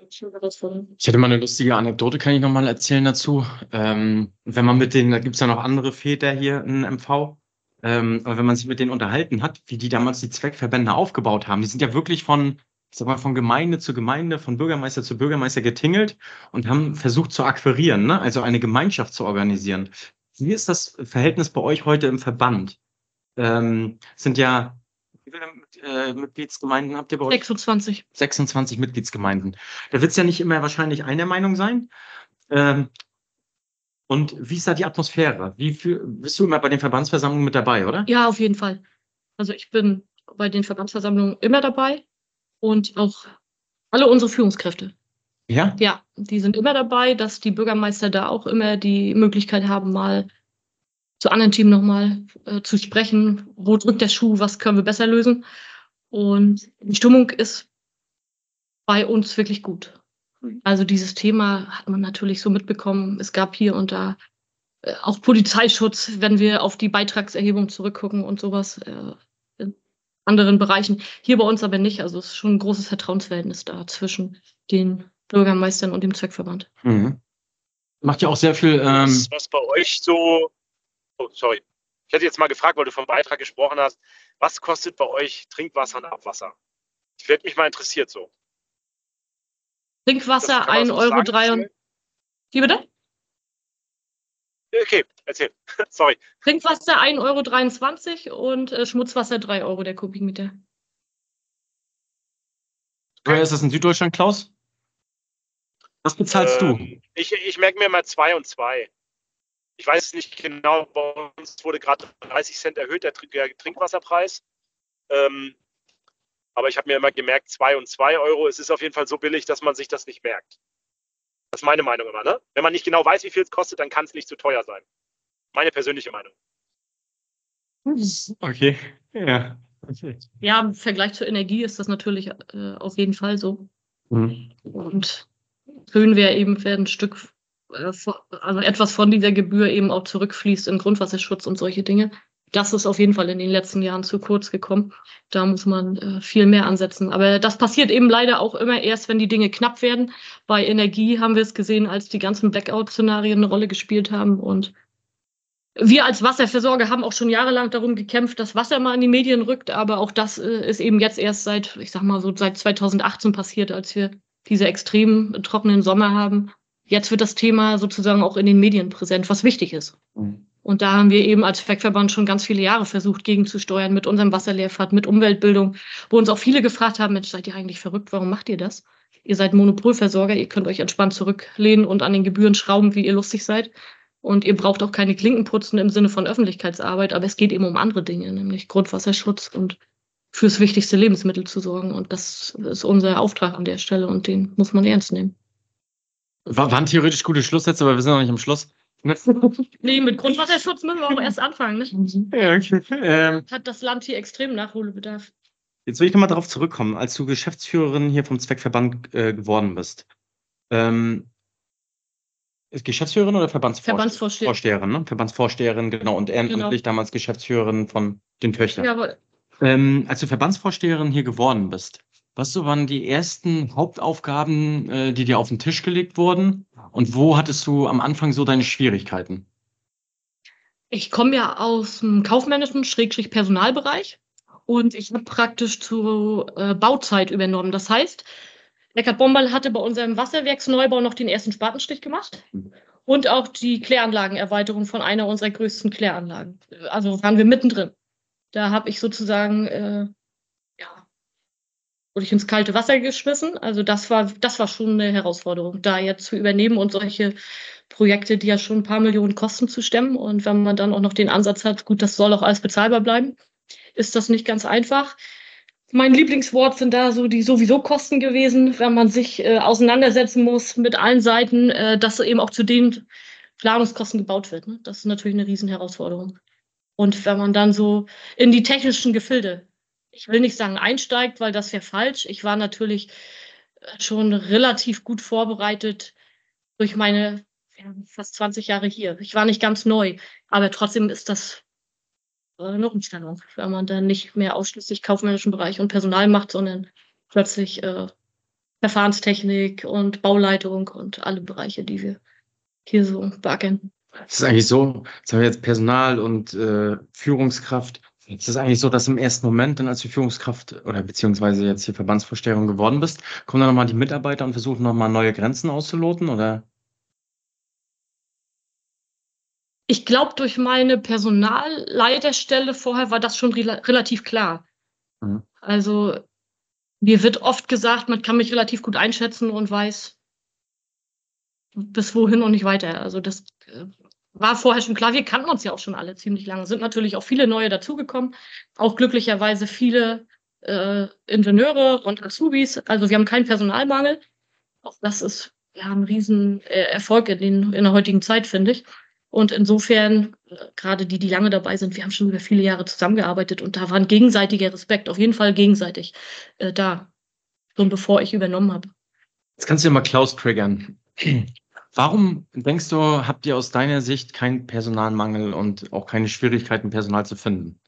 schon herausfordernd. Ich hätte mal eine lustige Anekdote, kann ich nochmal erzählen dazu. Ähm, wenn man mit denen, da gibt's ja noch andere Väter hier in MV, ähm, aber wenn man sich mit denen unterhalten hat, wie die damals die Zweckverbände aufgebaut haben, die sind ja wirklich von, ich sag mal, von Gemeinde zu Gemeinde, von Bürgermeister zu Bürgermeister getingelt und haben versucht zu akquirieren, ne? also eine Gemeinschaft zu organisieren. Wie ist das Verhältnis bei euch heute im Verband? Ähm, sind ja äh, Mitgliedsgemeinden habt ihr bei euch? 26. 26 Mitgliedsgemeinden. Da wird es ja nicht immer wahrscheinlich einer Meinung sein. Ähm, und wie ist da die Atmosphäre? Wie viel, bist du immer bei den Verbandsversammlungen mit dabei, oder? Ja, auf jeden Fall. Also ich bin bei den Verbandsversammlungen immer dabei und auch alle unsere Führungskräfte. Ja? Ja, die sind immer dabei, dass die Bürgermeister da auch immer die Möglichkeit haben, mal zu anderen Themen nochmal äh, zu sprechen. Wo drückt der Schuh? Was können wir besser lösen? Und die Stimmung ist bei uns wirklich gut. Also dieses Thema hat man natürlich so mitbekommen. Es gab hier und da äh, auch Polizeischutz, wenn wir auf die Beitragserhebung zurückgucken und sowas äh, in anderen Bereichen. Hier bei uns aber nicht. Also es ist schon ein großes Vertrauensverhältnis da zwischen den Bürgermeistern und dem Zweckverband. Mhm. Macht ja auch sehr viel. Ähm, was, was bei euch so. Oh, sorry. Ich hätte jetzt mal gefragt, weil du vom Beitrag gesprochen hast. Was kostet bei euch Trinkwasser und Abwasser? Das wird mich mal interessiert so. Trinkwasser Das kann man 1,3 so Euro. drei und-? Wie bitte? Okay, erzähl. Sorry. Trinkwasser 1,23 Euro und äh, Schmutzwasser 3 Euro der Kubikmeter. Woher ist das in Süddeutschland, Klaus? Was bezahlst du? Ähm, Ich, ich merke mir mal zwei und zwei. Ich weiß es nicht genau, bei uns wurde gerade 30 Cent erhöht, der, Trink- der Trinkwasserpreis. Ähm, aber ich habe mir immer gemerkt, zwei und zwei Euro, es ist auf jeden Fall so billig, dass man sich das nicht merkt. Das ist meine Meinung immer, ne? Wenn man nicht genau weiß, wie viel es kostet, dann kann es nicht zu teuer sein. Meine persönliche Meinung. Okay. Ja. Okay. Ja, im Vergleich zur Energie ist das natürlich äh, auf jeden Fall so. Mhm. Und erhöhen wir eben, werden ein Stück, also etwas von dieser Gebühr eben auch zurückfließt in Grundwasserschutz und solche Dinge. Das ist auf jeden Fall in den letzten Jahren zu kurz gekommen. Da muss man äh, viel mehr ansetzen. Aber das passiert eben leider auch immer erst, wenn die Dinge knapp werden. Bei Energie haben wir es gesehen, als die ganzen Blackout-Szenarien eine Rolle gespielt haben. Und wir als Wasserversorger haben auch schon jahrelang darum gekämpft, dass Wasser mal in die Medien rückt. Aber auch das äh, ist eben jetzt erst seit, ich sag mal so, seit 2018 passiert, als wir diese extrem trockenen Sommer haben. Jetzt wird das Thema sozusagen auch in den Medien präsent, was wichtig ist. Mhm. Und da haben wir eben als Zweckverband schon ganz viele Jahre versucht, gegenzusteuern mit unserem Wasserlehrfahrt, mit Umweltbildung, wo uns auch viele gefragt haben, Mensch, seid ihr eigentlich verrückt? Warum macht ihr das? Ihr seid Monopolversorger, ihr könnt euch entspannt zurücklehnen und an den Gebühren schrauben, wie ihr lustig seid. Und ihr braucht auch keine Klinken putzen im Sinne von Öffentlichkeitsarbeit, aber es geht eben um andere Dinge, nämlich Grundwasserschutz und fürs wichtigste Lebensmittel zu sorgen. Und das ist unser Auftrag an der Stelle und den muss man ernst nehmen. War, waren theoretisch gute Schlusssätze, aber wir sind noch nicht am Schluss. Nee, mit Grundwasserschutz müssen wir auch erst anfangen. Ne? Ja, okay. Ähm, Hat das Land hier extrem Nachholbedarf. Jetzt will ich nochmal darauf zurückkommen, als du Geschäftsführerin hier vom Zweckverband äh, geworden bist. Ähm, ist Geschäftsführerin oder Verbandsvorsteherin? Verbandsvorsteher. Vorsteherin, ne? Verbandsvorsteherin, genau. Und ehrenamtlich damals Geschäftsführerin von den Töchtern. Jawohl. Ähm, als du Verbandsvorsteherin hier geworden bist, was so waren die ersten Hauptaufgaben, äh, die dir auf den Tisch gelegt wurden? Und wo hattest du am Anfang so deine Schwierigkeiten? Ich komme ja aus dem kaufmännischen Schrägstrich Personalbereich und ich habe praktisch zur äh, Bauzeit übernommen. Das heißt, Eckart Bombal hatte bei unserem Wasserwerksneubau noch den ersten Spatenstich gemacht und auch die Kläranlagenerweiterung von einer unserer größten Kläranlagen. Also waren wir mittendrin. Da habe ich sozusagen äh, wurde ich ins kalte Wasser geschmissen. Also das war, das war schon eine Herausforderung, da jetzt zu übernehmen und solche Projekte, die ja schon ein paar Millionen kosten, zu stemmen. Und wenn man dann auch noch den Ansatz hat, gut, das soll auch alles bezahlbar bleiben, ist das nicht ganz einfach. Mein Lieblingswort sind da so die sowieso Kosten gewesen, wenn man sich äh, auseinandersetzen muss mit allen Seiten, äh, dass eben auch zu den Planungskosten gebaut wird. Ne? Das ist natürlich eine Riesenherausforderung. Und wenn man dann so in die technischen Gefilde, ich will nicht sagen einsteigt, weil das wäre falsch. Ich war natürlich äh, schon relativ gut vorbereitet durch meine fast 20 Jahre hier. Ich war nicht ganz neu, aber trotzdem ist das äh, eine Umstellung, wenn man dann nicht mehr ausschließlich kaufmännischen Bereich und Personal macht, sondern plötzlich äh, Verfahrenstechnik und Bauleitung und alle Bereiche, die wir hier so beackern. Es ist eigentlich so, jetzt haben wir jetzt Personal und äh, Führungskraft. Es ist eigentlich so, dass im ersten Moment, dann als du Führungskraft oder beziehungsweise jetzt hier Verbandsvorsteherin geworden bist, kommen dann nochmal die Mitarbeiter und versuchen nochmal neue Grenzen auszuloten oder? Ich glaube, durch meine Personalleiterstelle vorher war das schon rela relativ klar. Mhm. Also mir wird oft gesagt, man kann mich relativ gut einschätzen und weiß bis wohin und nicht weiter. Also das äh, war vorher schon klar. Wir kannten uns ja auch schon alle ziemlich lange. Sind natürlich auch viele neue dazugekommen. Auch glücklicherweise viele äh, Ingenieure und Azubis. Also wir haben keinen Personalmangel. Auch das ist ja ein Riesenerfolg in, den, in der heutigen Zeit, finde ich. Und insofern, äh, gerade die, die lange dabei sind, wir haben schon über viele Jahre zusammengearbeitet und da war ein gegenseitiger Respekt, auf jeden Fall gegenseitig äh, da, schon bevor ich übernommen habe. Jetzt kannst du ja mal Klaus triggern. Warum denkst du, habt ihr aus deiner Sicht keinen Personalmangel und auch keine Schwierigkeiten, Personal zu finden?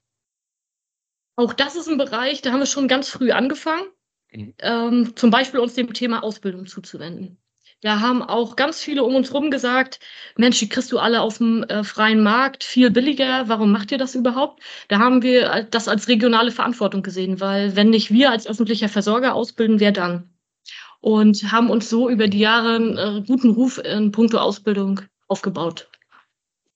Auch das ist ein Bereich, da haben wir schon ganz früh angefangen, mhm. ähm, zum Beispiel uns dem Thema Ausbildung zuzuwenden. Da haben auch ganz viele um uns herum gesagt, Mensch, die kriegst du alle auf dem äh, freien Markt viel billiger. Warum macht ihr das überhaupt? Da haben wir das als regionale Verantwortung gesehen, weil wenn nicht wir als öffentlicher Versorger ausbilden, wer dann? Und haben uns so über die Jahre einen äh, guten Ruf in puncto Ausbildung aufgebaut.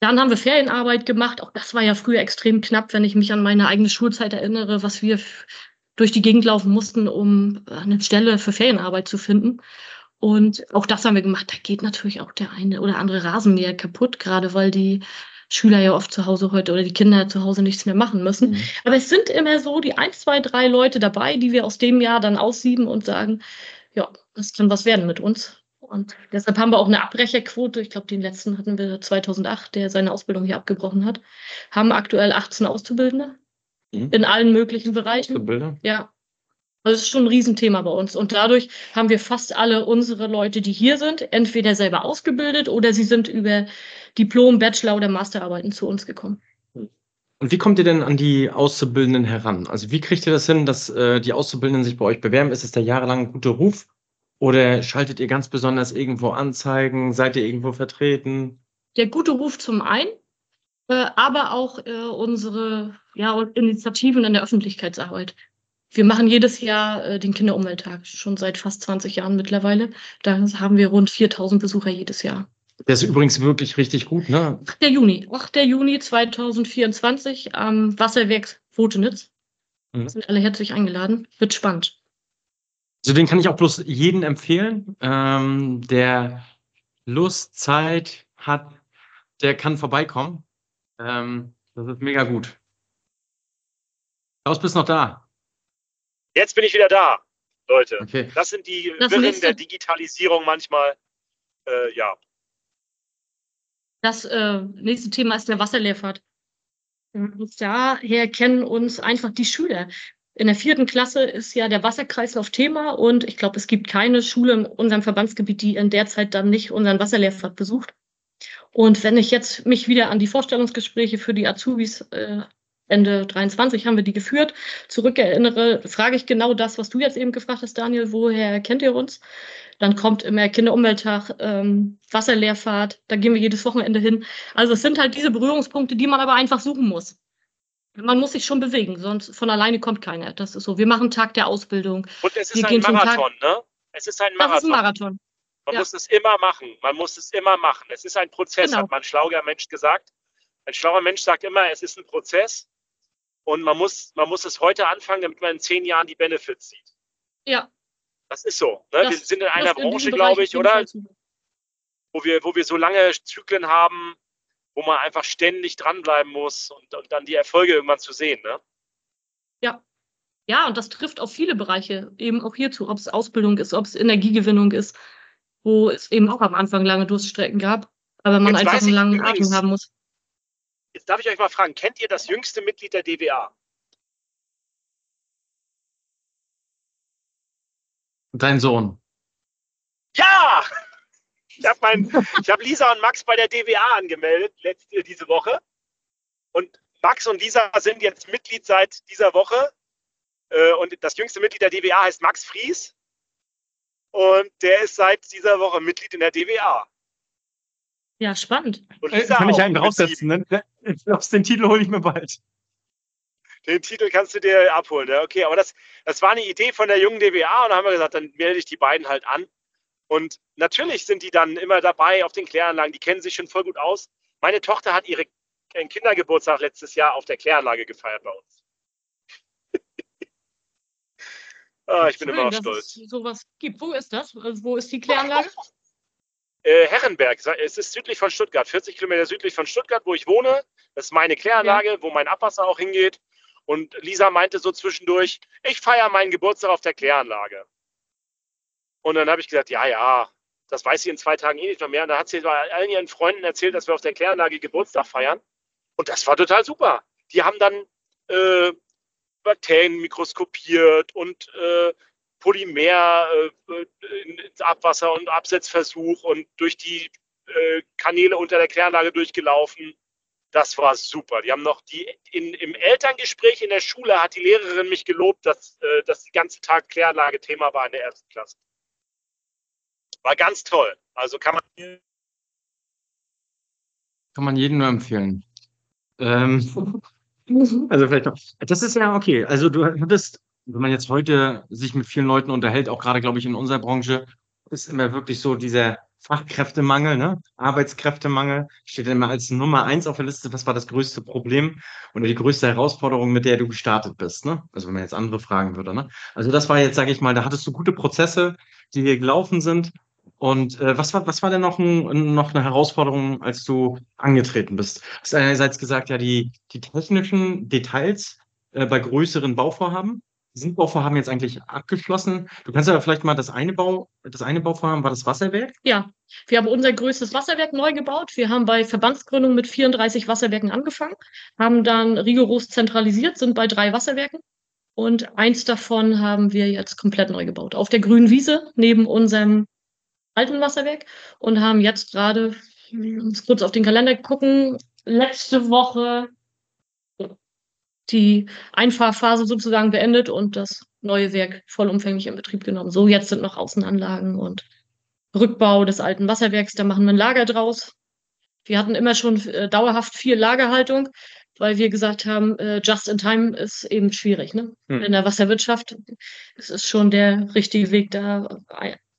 Dann haben wir Ferienarbeit gemacht. Auch das war ja früher extrem knapp, wenn ich mich an meine eigene Schulzeit erinnere, was wir durch die Gegend laufen mussten, um eine Stelle für Ferienarbeit zu finden. Und auch das haben wir gemacht. Da geht natürlich auch der eine oder andere Rasenmäher kaputt, gerade weil die Schüler ja oft zu Hause heute oder die Kinder zu Hause nichts mehr machen müssen. Mhm. Aber es sind immer so die ein, zwei, drei Leute dabei, die wir aus dem Jahr dann aussieben und sagen, ja, das kann was werden mit uns. Und deshalb haben wir auch eine Abbrecherquote. Ich glaube, den letzten hatten wir 2008, der seine Ausbildung hier abgebrochen hat. Haben aktuell 18 Auszubildende mhm. in allen möglichen Bereichen. Auszubildende? Ja. Also das ist schon ein Riesenthema bei uns. Und dadurch haben wir fast alle unsere Leute, die hier sind, entweder selber ausgebildet oder sie sind über Diplom, Bachelor oder Masterarbeiten zu uns gekommen. Und wie kommt ihr denn an die Auszubildenden heran? Also wie kriegt ihr das hin, dass äh, die Auszubildenden sich bei euch bewerben? Ist es der jahrelang gute Ruf? Oder schaltet ihr ganz besonders irgendwo Anzeigen? Seid ihr irgendwo vertreten? Der gute Ruf zum einen, äh, aber auch äh, unsere ja, Initiativen in der Öffentlichkeitsarbeit. Wir machen jedes Jahr äh, den Kinderumwelttag, schon seit fast 20 Jahren mittlerweile. Da haben wir rund 4000 Besucher jedes Jahr. Der ist übrigens wirklich richtig gut, ne? 8. Juni, 8. Juni 2024 am Wasserwerk Wotenitz. Mhm. Sind alle herzlich eingeladen. Wird spannend. Also den kann ich auch bloß jeden empfehlen, ähm, der Lust, Zeit hat, der kann vorbeikommen. Ähm, das ist mega gut. Klaus, bist noch da? Jetzt bin ich wieder da, Leute. Okay. Das sind die das Wirren der Digitalisierung manchmal. Äh, ja. Das äh, nächste Thema ist der Wasserlehrfahrt. daher kennen uns einfach die Schüler. In der vierten Klasse ist ja der Wasserkreislauf Thema und ich glaube, es gibt keine Schule in unserem Verbandsgebiet, die in der Zeit dann nicht unseren Wasserlehrfahrt besucht. Und wenn ich jetzt mich wieder an die Vorstellungsgespräche für die Azubis äh, Ende 23 haben wir die geführt, zurückerinnere, frage ich genau das, was du jetzt eben gefragt hast, Daniel, woher kennt ihr uns? Dann kommt immer Kinderumwelttag, ähm, Wasserlehrfahrt, da gehen wir jedes Wochenende hin. Also es sind halt diese Berührungspunkte, die man aber einfach suchen muss. Man muss sich schon bewegen, sonst von alleine kommt keiner. Das ist so. Wir machen Tag der Ausbildung. Und es ist wir ein Marathon, ne? Es ist ein Marathon. Das ist ein Marathon. Man ja. muss es immer machen. Man muss es immer machen. Es ist ein Prozess, genau. hat man ein schlauer Mensch gesagt. Ein schlauer Mensch sagt immer, es ist ein Prozess. Und man muss, man muss es heute anfangen, damit man in zehn Jahren die Benefits sieht. Ja, das ist so. Ne? Das, wir sind in einer Branche, glaube ich, oder? Wo wir, wo wir so lange Zyklen haben, wo man einfach ständig dranbleiben muss und, und dann die Erfolge irgendwann zu sehen. Ne? Ja. Ja, und das trifft auf viele Bereiche, eben auch hierzu, ob es Ausbildung ist, ob es Energiegewinnung ist, wo es eben auch am Anfang lange Durststrecken gab, aber man jetzt einfach einen langen übrigens, Atem haben muss. Darf ich euch mal fragen, kennt ihr das jüngste Mitglied der DWA? Dein Sohn. Ja! Ich habe hab Lisa und Max bei der DWA angemeldet letzte, diese Woche. Und Max und Lisa sind jetzt Mitglied seit dieser Woche. Äh, und das jüngste Mitglied der DWA heißt Max Fries. Und der ist seit dieser Woche Mitglied in der DWA. Ja, spannend. Und Lisa Kann ich einen draufsetzen? Ne? Den Titel hole ich mir bald den Titel kannst du dir abholen. Ja? Okay, aber das, das war eine Idee von der jungen DWA und da haben wir gesagt, dann melde ich die beiden halt an. Und natürlich sind die dann immer dabei auf den Kläranlagen, die kennen sich schon voll gut aus. Meine Tochter hat ihre, ihren Kindergeburtstag letztes Jahr auf der Kläranlage gefeiert bei uns. Ah, ich bin Schön, immer noch dass stolz. es sowas gibt. Wo ist das? Wo ist die Kläranlage? Äh, Herrenberg, es ist südlich von Stuttgart, 40 Kilometer südlich von Stuttgart, wo ich wohne. Das ist meine Kläranlage, wo mein Abwasser auch hingeht. Und Lisa meinte so zwischendurch, ich feiere meinen Geburtstag auf der Kläranlage. Und dann habe ich gesagt, ja, ja, das weiß sie in zwei Tagen eh nicht mehr. Und dann hat sie bei allen ihren Freunden erzählt, dass wir auf der Kläranlage Geburtstag feiern. Und das war total super. Die haben dann äh, Bakterien mikroskopiert und äh, Polymer äh, ins Abwasser und Absetzversuch und durch die äh, Kanäle unter der Kläranlage durchgelaufen. Das war super. Die haben noch die in, im Elterngespräch in der Schule hat die Lehrerin mich gelobt, dass äh, das den ganzen Tag Kläranlage Thema war in der ersten Klasse. War ganz toll. Also kann man Kann man jedem nur empfehlen. Ähm, also vielleicht noch. Das ist ja okay. Also du hattest, wenn man jetzt heute sich mit vielen Leuten unterhält, auch gerade, glaube ich, in unserer Branche, ist immer wirklich so dieser Fachkräftemangel, ne? Arbeitskräftemangel steht immer als Nummer eins auf der Liste. Was war das größte Problem oder die größte Herausforderung, mit der du gestartet bist, ne? Also wenn man jetzt andere fragen würde, ne? Also das war jetzt, sage ich mal, da hattest du gute Prozesse, die hier gelaufen sind. Und äh, was war, was war denn noch, ein, noch eine Herausforderung, als du angetreten bist? Hast einerseits gesagt, ja, die, die technischen Details äh, bei größeren Bauvorhaben. Sind Bauvorhaben jetzt eigentlich abgeschlossen? Du kannst aber vielleicht mal das eine Bau, das eine Bauvorhaben war das Wasserwerk? Ja, wir haben unser größtes Wasserwerk neu gebaut. Wir haben bei Verbandsgründung mit 34 Wasserwerken angefangen, haben dann rigoros zentralisiert, sind bei drei Wasserwerken. Und eins davon haben wir jetzt komplett neu gebaut. Auf der grünen Wiese neben unserem alten Wasserwerk und haben jetzt gerade, uns kurz auf den Kalender gucken, letzte Woche die Einfahrphase sozusagen beendet und das neue Werk vollumfänglich in Betrieb genommen. So, jetzt sind noch Außenanlagen und Rückbau des alten Wasserwerks, da machen wir ein Lager draus. Wir hatten immer schon äh, dauerhaft viel Lagerhaltung, weil wir gesagt haben, äh, just in time ist eben schwierig. Ne? Hm. In der Wasserwirtschaft es ist schon der richtige Weg, da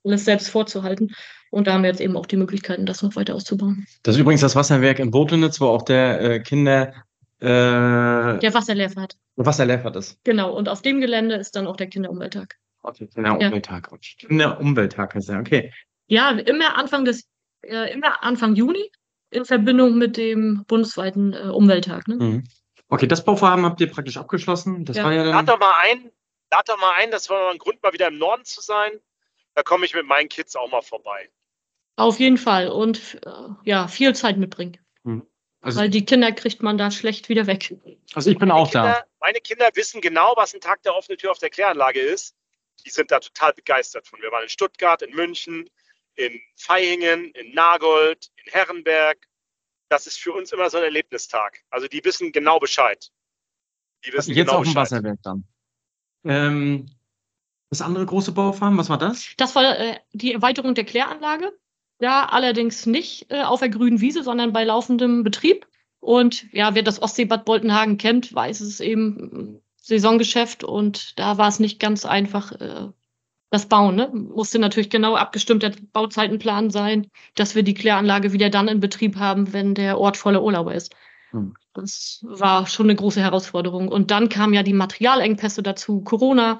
alles selbst vorzuhalten. Und da haben wir jetzt eben auch die Möglichkeiten, das noch weiter auszubauen. Das ist übrigens das Wasserwerk in Botenitz, wo auch der äh, Kinder äh, Der Wasserlehrfahrt. Wasserlehrfahrt ist. Genau. Und auf dem Gelände ist dann auch der Kinderumwelttag. Okay, Kinderumwelttag. Kinderumwelttag ist ja, okay. Ja, immer Anfang des, äh, immer Anfang Juni in Verbindung mit dem bundesweiten äh, Umwelttag. Ne? Mhm. Okay, das Bauvorhaben habt ihr praktisch abgeschlossen. Das Ja. war ja Lad dann. doch mal ein, lad doch mal ein, das war mal ein Grund, mal wieder im Norden zu sein. Da komme ich mit meinen Kids auch mal vorbei. Auf jeden Fall. Und äh, ja, viel Zeit mitbringen. Also, Weil die Kinder kriegt man da schlecht wieder weg. also ich bin auch da. Kinder, meine Kinder wissen genau, was ein Tag der offenen Tür auf der Kläranlage ist. Die sind da total begeistert von. Wir waren in Stuttgart, in München, in Vaihingen, in Nagold, in Herrenberg. Das ist für uns immer so ein Erlebnistag. Also die wissen genau Bescheid. Die wissen Jetzt genau auf dem Bescheid. Wasserwerk dann. Ähm, das andere große Bauvorhaben, was war das? Das war äh, die Erweiterung der Kläranlage. Da allerdings nicht äh, auf der grünen Wiese, sondern bei laufendem Betrieb. Und ja, wer das Ostseebad Boltenhagen kennt, weiß es ist eben äh, Saisongeschäft und da war es nicht ganz einfach, äh, das Bauen. Ne? Musste natürlich genau abgestimmt der Bauzeitenplan sein, dass wir die Kläranlage wieder dann in Betrieb haben, wenn der Ort voller Urlauber ist. Hm. Das war schon eine große Herausforderung. Und dann kamen ja die Materialengpässe dazu, Corona,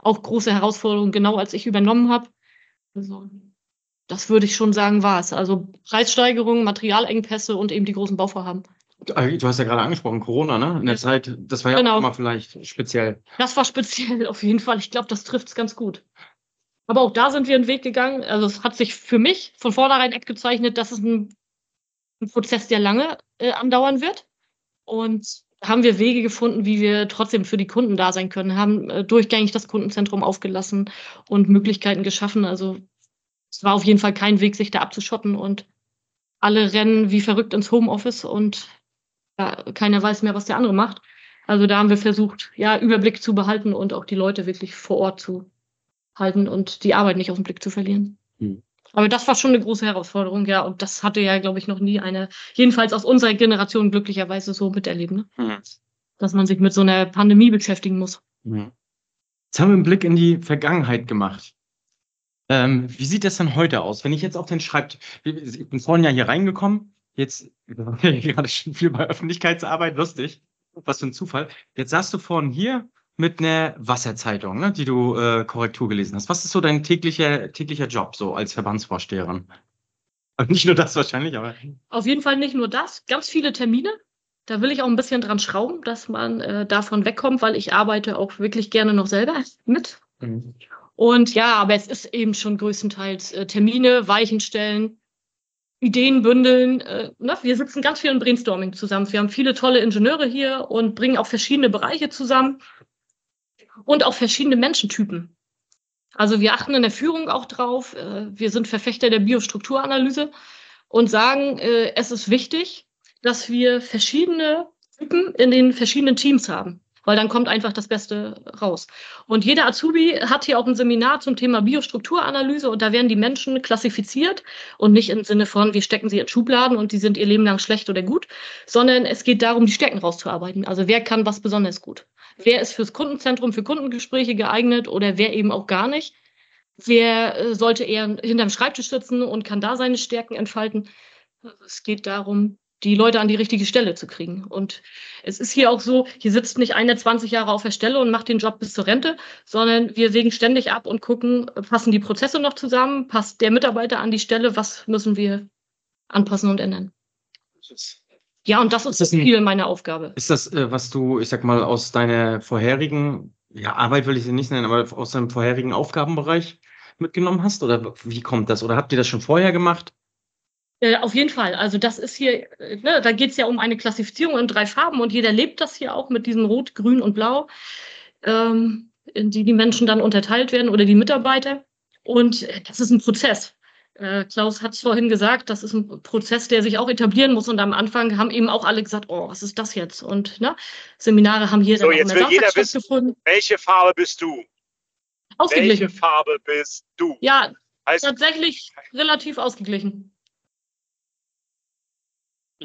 auch große Herausforderung, genau als ich übernommen habe. Also, das würde ich schon sagen, war es. Also Preissteigerungen, Materialengpässe und eben die großen Bauvorhaben. Äh, Du hast ja gerade angesprochen, Corona, ne? In der Ja. Zeit, das war ja Genau. auch mal vielleicht speziell. Das war speziell auf jeden Fall. Ich glaube, das trifft es ganz gut. Aber auch da sind wir einen Weg gegangen. Also es hat sich für mich von vornherein abgezeichnet, dass es ein, ein Prozess, der lange äh, andauern wird. Und haben wir Wege gefunden, wie wir trotzdem für die Kunden da sein können, haben äh, durchgängig das Kundenzentrum aufgelassen und Möglichkeiten geschaffen. Also es war auf jeden Fall kein Weg, sich da abzuschotten und alle rennen wie verrückt ins Homeoffice und ja, keiner weiß mehr, was der andere macht. Also da haben wir versucht, ja, Überblick zu behalten und auch die Leute wirklich vor Ort zu halten und die Arbeit nicht aus dem Blick zu verlieren. Hm. Aber das war schon eine große Herausforderung, ja. Und das hatte ja, glaube ich, noch nie eine, jedenfalls aus unserer Generation glücklicherweise so miterlebt, ne? Mhm. dass man sich mit so einer Pandemie beschäftigen muss. Mhm. Jetzt haben wir einen Blick in die Vergangenheit gemacht. Ähm, wie sieht das denn heute aus? Wenn ich jetzt auf den Schreibtisch, ich bin vorhin ja hier reingekommen, jetzt gerade schon viel bei Öffentlichkeitsarbeit, lustig, was für ein Zufall. Jetzt saßt du vorhin hier mit einer Wasserzeitung, ne, die du äh, Korrektur gelesen hast. Was ist so dein täglicher, täglicher Job so als Verbandsvorsteherin? Nicht nur das wahrscheinlich, aber. Auf jeden Fall nicht nur das, ganz viele Termine. Da will ich auch ein bisschen dran schrauben, dass man äh, davon wegkommt, weil ich arbeite auch wirklich gerne noch selber mit. Mhm. Und ja, aber es ist eben schon größtenteils äh, Termine, Weichen stellen, Ideen bündeln. Äh, ne? Wir sitzen ganz viel im Brainstorming zusammen. Wir haben viele tolle Ingenieure hier und bringen auch verschiedene Bereiche zusammen und auch verschiedene Menschentypen. Also wir achten in der Führung auch drauf. Äh, wir sind Verfechter der Biostrukturanalyse und sagen, äh, es ist wichtig, dass wir verschiedene Typen in den verschiedenen Teams haben weil dann kommt einfach das Beste raus. Und jeder Azubi hat hier auch ein Seminar zum Thema Biostrukturanalyse und da werden die Menschen klassifiziert und nicht im Sinne von, wir stecken sie in Schubladen und die sind ihr Leben lang schlecht oder gut, sondern es geht darum, die Stärken rauszuarbeiten. Also wer kann was besonders gut? Wer ist fürs Kundenzentrum, für Kundengespräche geeignet oder wer eben auch gar nicht? Wer äh, sollte eher hinterm Schreibtisch sitzen und kann da seine Stärken entfalten? Es geht darum, die Leute an die richtige Stelle zu kriegen. Und es ist hier auch so, hier sitzt nicht einer 20 Jahre auf der Stelle und macht den Job bis zur Rente, sondern wir wägen ständig ab und gucken, passen die Prozesse noch zusammen, passt der Mitarbeiter an die Stelle, was müssen wir anpassen und ändern. Ja, und das ist, ist das viel meiner Aufgabe. Ist das, äh, was du, ich sag mal, aus deiner vorherigen, ja, Arbeit will ich sie nicht nennen, aber aus deinem vorherigen Aufgabenbereich mitgenommen hast? Oder wie kommt das? Oder habt ihr das schon vorher gemacht? Äh, auf jeden Fall. Also das ist hier, äh, ne, da geht es ja um eine Klassifizierung in drei Farben und jeder lebt das hier auch mit diesem Rot, Grün und Blau, ähm, in die die Menschen dann unterteilt werden oder die Mitarbeiter. Und äh, das ist ein Prozess. Äh, Klaus hat es vorhin gesagt, das ist ein Prozess, der sich auch etablieren muss. Und am Anfang haben eben auch alle gesagt, oh, was ist das jetzt? Und ne, Seminare haben hier so, dann jetzt will jeder wissen, welche Farbe bist du? Ausgeglichen. Welche Farbe bist du? Ja, heißt, tatsächlich relativ ausgeglichen.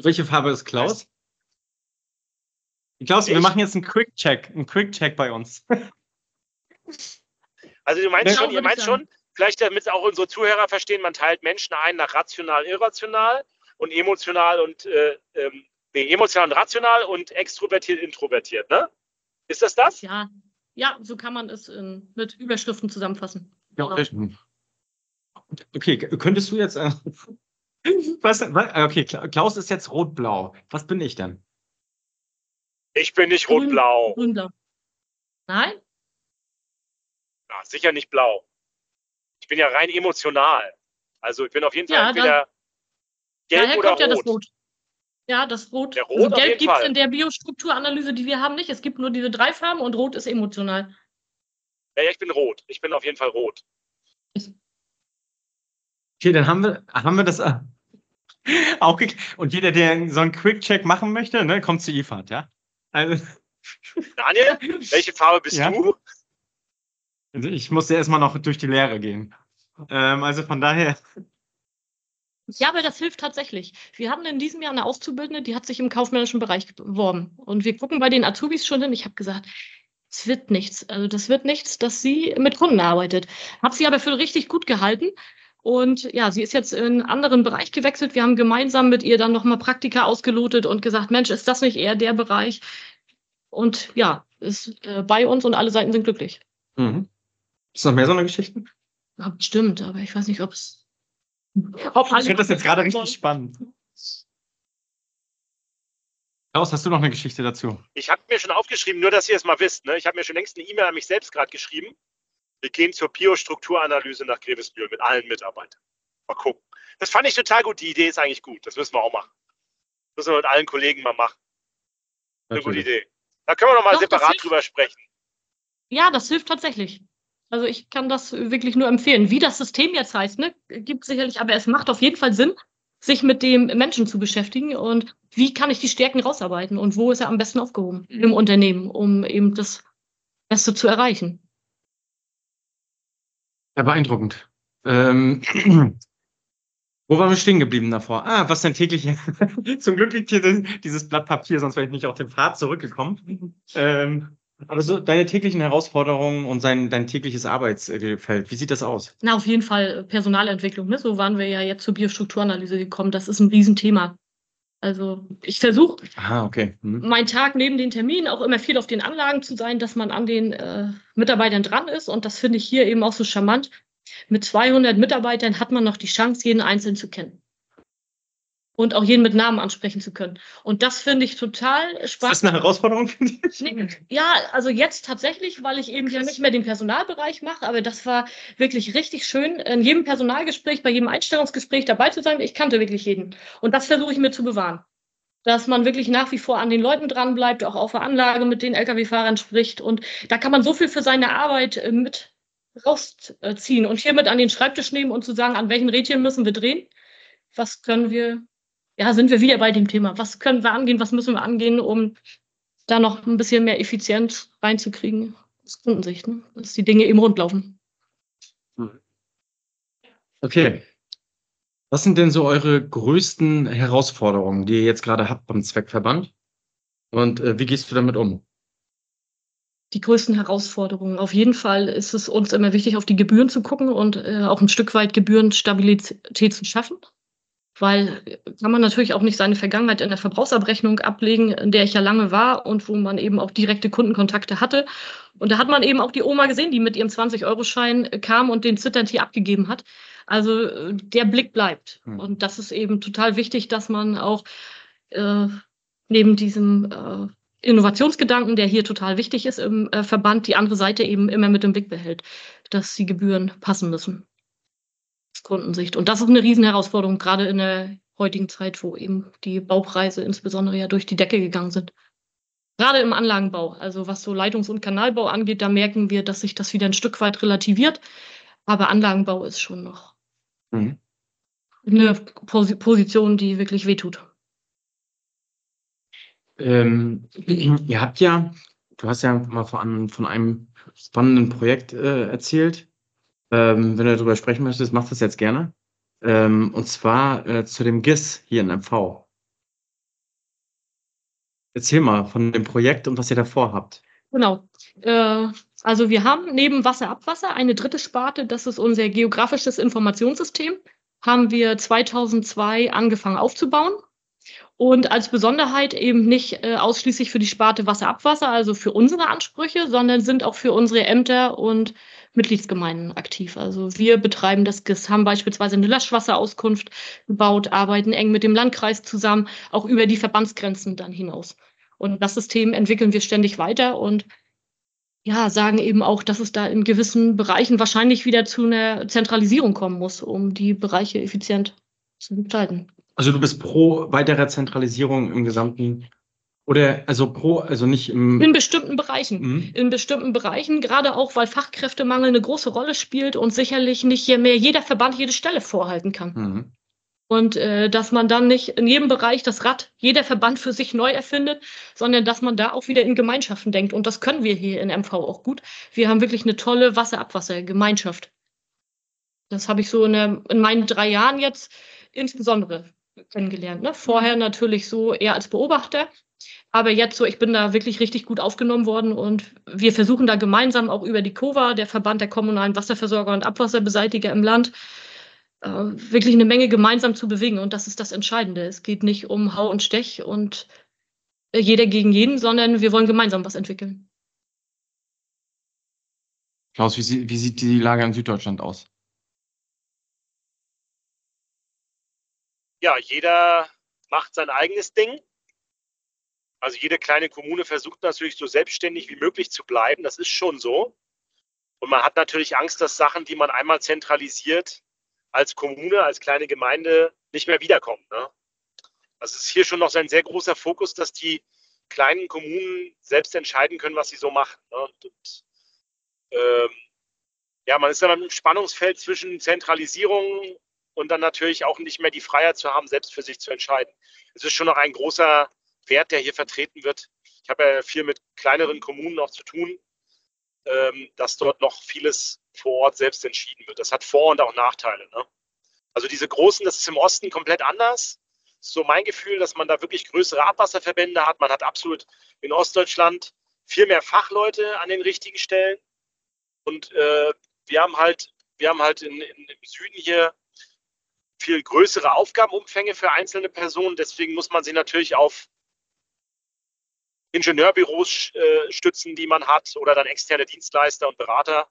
Welche Farbe ist Klaus? Klaus, ich? wir machen jetzt einen Quick-Check, einen Quick-Check bei uns. Also du meinst schon, ihr meint schon, vielleicht damit auch unsere Zuhörer verstehen, man teilt Menschen ein nach rational, irrational und emotional und äh, ähm, nee, emotional und rational und extrovertiert, introvertiert, ne? Ist das das? Ja, ja, so kann man es in, mit Überschriften zusammenfassen. Ja, genau. Okay, könntest du jetzt äh, was, was, okay, Klaus ist jetzt rot-blau. Was bin ich denn? Ich bin nicht rot-blau. Grün-blau. Nein? Ja, sicher nicht blau. Ich bin ja rein emotional. Also ich bin auf jeden Fall ja, entweder gelb oder rot. Ja, das Rot. Ja, das Rot. Der Rot also gelb gibt es in der Biostrukturanalyse, die wir haben, nicht. Es gibt nur diese drei Farben und Rot ist emotional. Ja, ja, ich bin rot. Ich bin auf jeden Fall rot. Okay, dann haben wir, haben wir das, äh, auch und jeder, der so einen Quick-Check machen möchte, ne, kommt zu IFAD, ja? Also, Daniel, welche Farbe bist ja? du? Also ich musste erstmal noch durch die Lehre gehen. Ähm, also von daher. Ja, aber das hilft tatsächlich. Wir haben in diesem Jahr eine Auszubildende, die hat sich im kaufmännischen Bereich beworben. Und wir gucken bei den Azubis schon hin. Ich habe gesagt, es wird nichts. Also das wird nichts, dass sie mit Kunden arbeitet. Habe sie aber für richtig gut gehalten. Und ja, sie ist jetzt in einen anderen Bereich gewechselt. Wir haben gemeinsam mit ihr dann nochmal Praktika ausgelotet und gesagt, Mensch, ist das nicht eher der Bereich? Und ja, ist äh, bei uns und alle Seiten sind glücklich. Mhm. Ist noch mehr so eine Geschichte? Ja, stimmt, aber ich weiß nicht, ob es. Ob ich finde das jetzt gerade richtig spannend. Klaus, hast du noch eine Geschichte dazu? Ich habe mir schon aufgeschrieben, nur dass ihr es mal wisst. Ne? Ich habe mir schon längst eine E-Mail an mich selbst gerade geschrieben. Wir gehen zur Biostrukturanalyse nach Grevesbühl mit allen Mitarbeitern. Mal gucken. Das fand ich total gut. Die Idee ist eigentlich gut. Das müssen wir auch machen. Das müssen wir mit allen Kollegen mal machen. Eine gute Idee. Da können wir noch mal Doch, separat drüber sprechen. Ja, das hilft tatsächlich. Also ich kann das wirklich nur empfehlen. Wie das System jetzt heißt, ne, gibt sicherlich, aber es macht auf jeden Fall Sinn, sich mit dem Menschen zu beschäftigen und wie kann ich die Stärken rausarbeiten und wo ist er am besten aufgehoben im Unternehmen, um eben das Beste zu erreichen. Ja, beeindruckend. Ähm, wo waren wir stehen geblieben davor? Ah, was denn täglich? Zum Glück liegt hier dieses Blatt Papier, sonst wäre ich nicht auf den Pfad zurückgekommen. Ähm, aber so deine täglichen Herausforderungen und sein, dein tägliches Arbeitsfeld, wie sieht das aus? Na, auf jeden Fall Personalentwicklung. Ne? So waren wir ja jetzt zur Biostrukturanalyse gekommen. Das ist ein Riesenthema. Also ich versuche, Ah, okay. Hm. mein Tag neben den Terminen auch immer viel auf den Anlagen zu sein, dass man an den äh, Mitarbeitern dran ist. Und das finde ich hier eben auch so charmant. Mit 200 Mitarbeitern hat man noch die Chance, jeden Einzelnen zu kennen. Und auch jeden mit Namen ansprechen zu können. Und das finde ich total Ist spannend. das eine Herausforderung für dich? Nee, Ja, also jetzt tatsächlich, weil ich eben ja nicht mehr den Personalbereich mache, aber das war wirklich richtig schön, in jedem Personalgespräch, bei jedem Einstellungsgespräch dabei zu sein. Ich kannte wirklich jeden. Und das versuche ich mir zu bewahren. Dass man wirklich nach wie vor an den Leuten dranbleibt, auch auf der Anlage mit den Lkw-Fahrern spricht. Und da kann man so viel für seine Arbeit äh, mit rausziehen und hiermit an den Schreibtisch nehmen und zu sagen, an welchen Rädchen müssen wir drehen? Was können wir, ja, sind wir wieder bei dem Thema. Was können wir angehen? Was müssen wir angehen, um da noch ein bisschen mehr Effizienz reinzukriegen aus Kundensicht, ne? dass die Dinge eben rund laufen. Okay. Was sind denn so eure größten Herausforderungen, die ihr jetzt gerade habt beim Zweckverband? Und äh, wie gehst du damit um? Die größten Herausforderungen. Auf jeden Fall ist es uns immer wichtig, auf die Gebühren zu gucken und äh, auch ein Stück weit Gebührenstabilität zu schaffen. Weil kann man natürlich auch nicht seine Vergangenheit in der Verbrauchsabrechnung ablegen, in der ich ja lange war und wo man eben auch direkte Kundenkontakte hatte. Und da hat man eben auch die Oma gesehen, die mit ihrem 20-Euro-Schein äh, kam und den zitternd hier abgegeben hat. Also der Blick bleibt. Hm. Und das ist eben total wichtig, dass man auch äh, neben diesem äh, Innovationsgedanken, der hier total wichtig ist im äh, Verband, die andere Seite eben immer mit im Blick behält, dass die Gebühren passen müssen. Kundensicht. Und das ist eine Riesenherausforderung, gerade in der heutigen Zeit, wo eben die Baupreise insbesondere ja durch die Decke gegangen sind. Gerade im Anlagenbau, also was so Leitungs- und Kanalbau angeht, da merken wir, dass sich das wieder ein Stück weit relativiert. Aber Anlagenbau ist schon noch Mhm. eine Posi Position, die wirklich wehtut. Ähm, ihr habt ja, du hast ja mal von, von einem spannenden Projekt äh, erzählt. Ähm, wenn du darüber sprechen möchtest, mach das jetzt gerne. Ähm, und zwar äh, zu dem GIS hier in MV. Erzähl mal von dem Projekt und was ihr davor habt. Genau. Äh, also wir haben neben Wasser, Abwasser eine dritte Sparte, das ist unser geografisches Informationssystem. Haben wir 2002 angefangen aufzubauen. Und als Besonderheit eben nicht äh, ausschließlich für die Sparte Wasser, Abwasser, also für unsere Ansprüche, sondern sind auch für unsere Ämter und Mitgliedsgemeinden aktiv. Also wir betreiben das GIS, haben beispielsweise eine Löschwasserauskunft gebaut, arbeiten eng mit dem Landkreis zusammen, auch über die Verbandsgrenzen dann hinaus. Und das System entwickeln wir ständig weiter und ja, sagen eben auch, dass es da in gewissen Bereichen wahrscheinlich wieder zu einer Zentralisierung kommen muss, um die Bereiche effizient zu gestalten. Also du bist pro weitere Zentralisierung im gesamten oder also pro, also nicht im. In bestimmten Bereichen. Mhm. In bestimmten Bereichen, gerade auch, weil Fachkräftemangel eine große Rolle spielt und sicherlich nicht mehr jeder Verband jede Stelle vorhalten kann. Mhm. Und äh, dass man dann nicht in jedem Bereich das Rad jeder Verband für sich neu erfindet, sondern dass man da auch wieder in Gemeinschaften denkt. Und das können wir hier in MV auch gut. Wir haben wirklich eine tolle Wasser-Abwasser-Gemeinschaft. Das habe ich so in, der, in meinen drei Jahren jetzt insbesondere kennengelernt. Ne? Vorher natürlich so eher als Beobachter. Aber jetzt so, ich bin da wirklich richtig gut aufgenommen worden und wir versuchen da gemeinsam auch über die COVA, der Verband der kommunalen Wasserversorger und Abwasserbeseitiger im Land, äh, wirklich eine Menge gemeinsam zu bewegen. Und das ist das Entscheidende. Es geht nicht um Hau und Stech und äh, jeder gegen jeden, sondern wir wollen gemeinsam was entwickeln. Klaus, wie, sie- wie sieht die Lage in Süddeutschland aus? ja, jeder macht sein eigenes Ding. Also jede kleine Kommune versucht natürlich so selbstständig wie möglich zu bleiben. Das ist schon so. Und man hat natürlich Angst, dass Sachen, die man einmal zentralisiert, als Kommune, als kleine Gemeinde nicht mehr wiederkommen. Ne? Also es ist hier schon noch ein sehr großer Fokus, dass die kleinen Kommunen selbst entscheiden können, was sie so machen. Ne? Und, und, ähm, ja, man ist dann im Spannungsfeld zwischen Zentralisierung und dann natürlich auch nicht mehr die Freiheit zu haben, selbst für sich zu entscheiden. Es ist schon noch ein großer Wert, der hier vertreten wird. Ich habe ja viel mit kleineren Kommunen noch zu tun, ähm, dass dort noch vieles vor Ort selbst entschieden wird. Das hat Vor- und auch Nachteile. Ne? Also diese großen, das ist im Osten komplett anders. So mein Gefühl, dass man da wirklich größere Abwasserverbände hat. Man hat absolut in Ostdeutschland viel mehr Fachleute an den richtigen Stellen. Und äh, wir haben halt, wir haben halt in, in, im Süden hier viel größere Aufgabenumfänge für einzelne Personen. Deswegen muss man sich natürlich auf Ingenieurbüros äh, stützen, die man hat, oder dann externe Dienstleister und Berater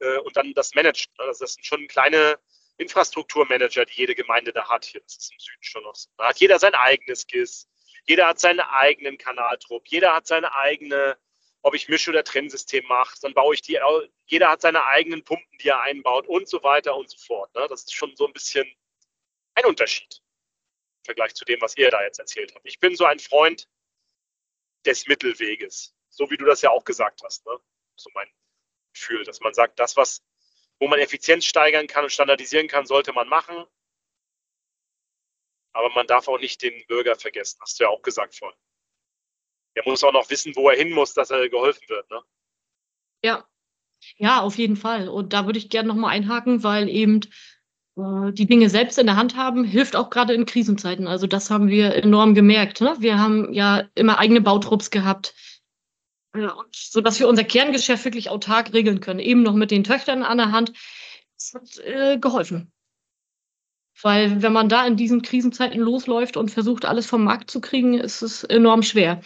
äh, und dann das managen. Also das sind schon kleine Infrastrukturmanager, die jede Gemeinde da hat. Hier, das ist im Süden schon noch so. Da hat jeder sein eigenes GIS, jeder hat seinen eigenen Kanaltrupp, jeder hat seine eigene, ob ich Misch- oder Trennsystem mache, dann baue ich die, jeder hat seine eigenen Pumpen, die er einbaut und so weiter und so fort. Ne? Das ist schon so ein bisschen ein Unterschied im Vergleich zu dem, was ihr da jetzt erzählt habt. Ich bin so ein Freund des Mittelweges, so wie du das ja auch gesagt hast. Ne? So mein Gefühl, dass man sagt, das, was, wo man Effizienz steigern kann und standardisieren kann, sollte man machen. Aber man darf auch nicht den Bürger vergessen, hast du ja auch gesagt vorhin. Er muss auch noch wissen, wo er hin muss, dass er geholfen wird. Ne? Ja, ja, auf jeden Fall. Und da würde ich gerne nochmal einhaken, weil eben die Dinge selbst in der Hand haben, hilft auch gerade in Krisenzeiten. Also das haben wir enorm gemerkt. Ne? Wir haben ja immer eigene Bautrupps gehabt, äh, so dass wir unser Kerngeschäft wirklich autark regeln können. Eben noch mit den Töchtern an der Hand. Das hat äh, geholfen. Weil wenn man da in diesen Krisenzeiten losläuft und versucht, alles vom Markt zu kriegen, ist es enorm schwer.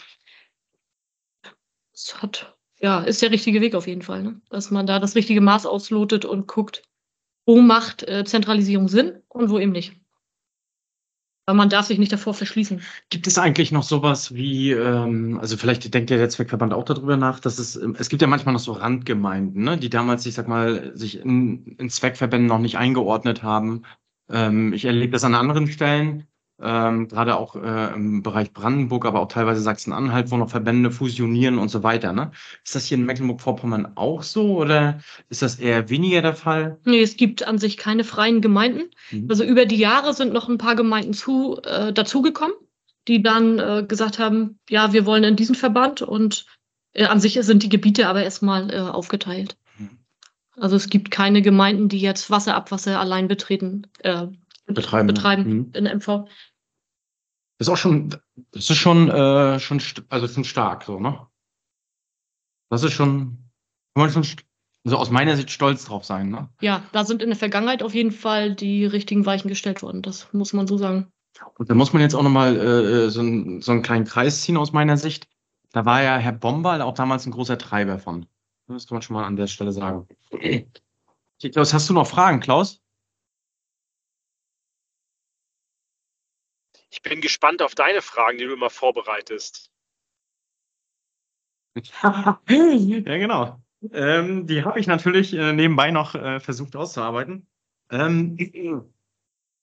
Es hat, ja, ist der richtige Weg auf jeden Fall, ne? dass man da das richtige Maß auslotet und guckt, wo macht äh, Zentralisierung Sinn und wo eben nicht. Weil man darf sich nicht davor verschließen. Gibt es eigentlich noch sowas wie, ähm, also vielleicht denkt der Zweckverband auch darüber nach, dass es, ähm, es gibt ja manchmal noch so Randgemeinden, ne, die damals, ich sag mal, sich in, in Zweckverbänden noch nicht eingeordnet haben. Ähm, ich erlebe das an anderen Stellen, ähm, gerade auch äh, im Bereich Brandenburg, aber auch teilweise Sachsen-Anhalt, wo noch Verbände fusionieren und so weiter. Ne? Ist das hier in Mecklenburg-Vorpommern auch so oder ist das eher weniger der Fall? Nee, es gibt an sich keine freien Gemeinden. Mhm. Also über die Jahre sind noch ein paar Gemeinden zu, äh, dazugekommen, die dann äh, gesagt haben, ja, wir wollen in diesen Verband und äh, an sich sind die Gebiete aber erstmal äh, aufgeteilt. Mhm. Also es gibt keine Gemeinden, die jetzt Wasserabwasser allein betreten, äh, betreiben, betreiben mhm. in MV. Das ist auch schon, das ist schon, äh, schon, also schon stark, so, ne? Das ist schon, kann man schon, also aus meiner Sicht stolz drauf sein, ne? Ja, da sind in der Vergangenheit auf jeden Fall die richtigen Weichen gestellt worden. Das muss man so sagen. Und da muss man jetzt auch nochmal äh, so, ein, so einen kleinen Kreis ziehen aus meiner Sicht. Da war ja Herr Bomberl auch damals ein großer Treiber von. Das kann man schon mal an der Stelle sagen. Okay, Klaus, hast du noch Fragen, Klaus? Ich bin gespannt auf deine Fragen, die du immer vorbereitest. ja, genau. Ähm, die habe ich natürlich äh, nebenbei noch äh, versucht auszuarbeiten. Ähm,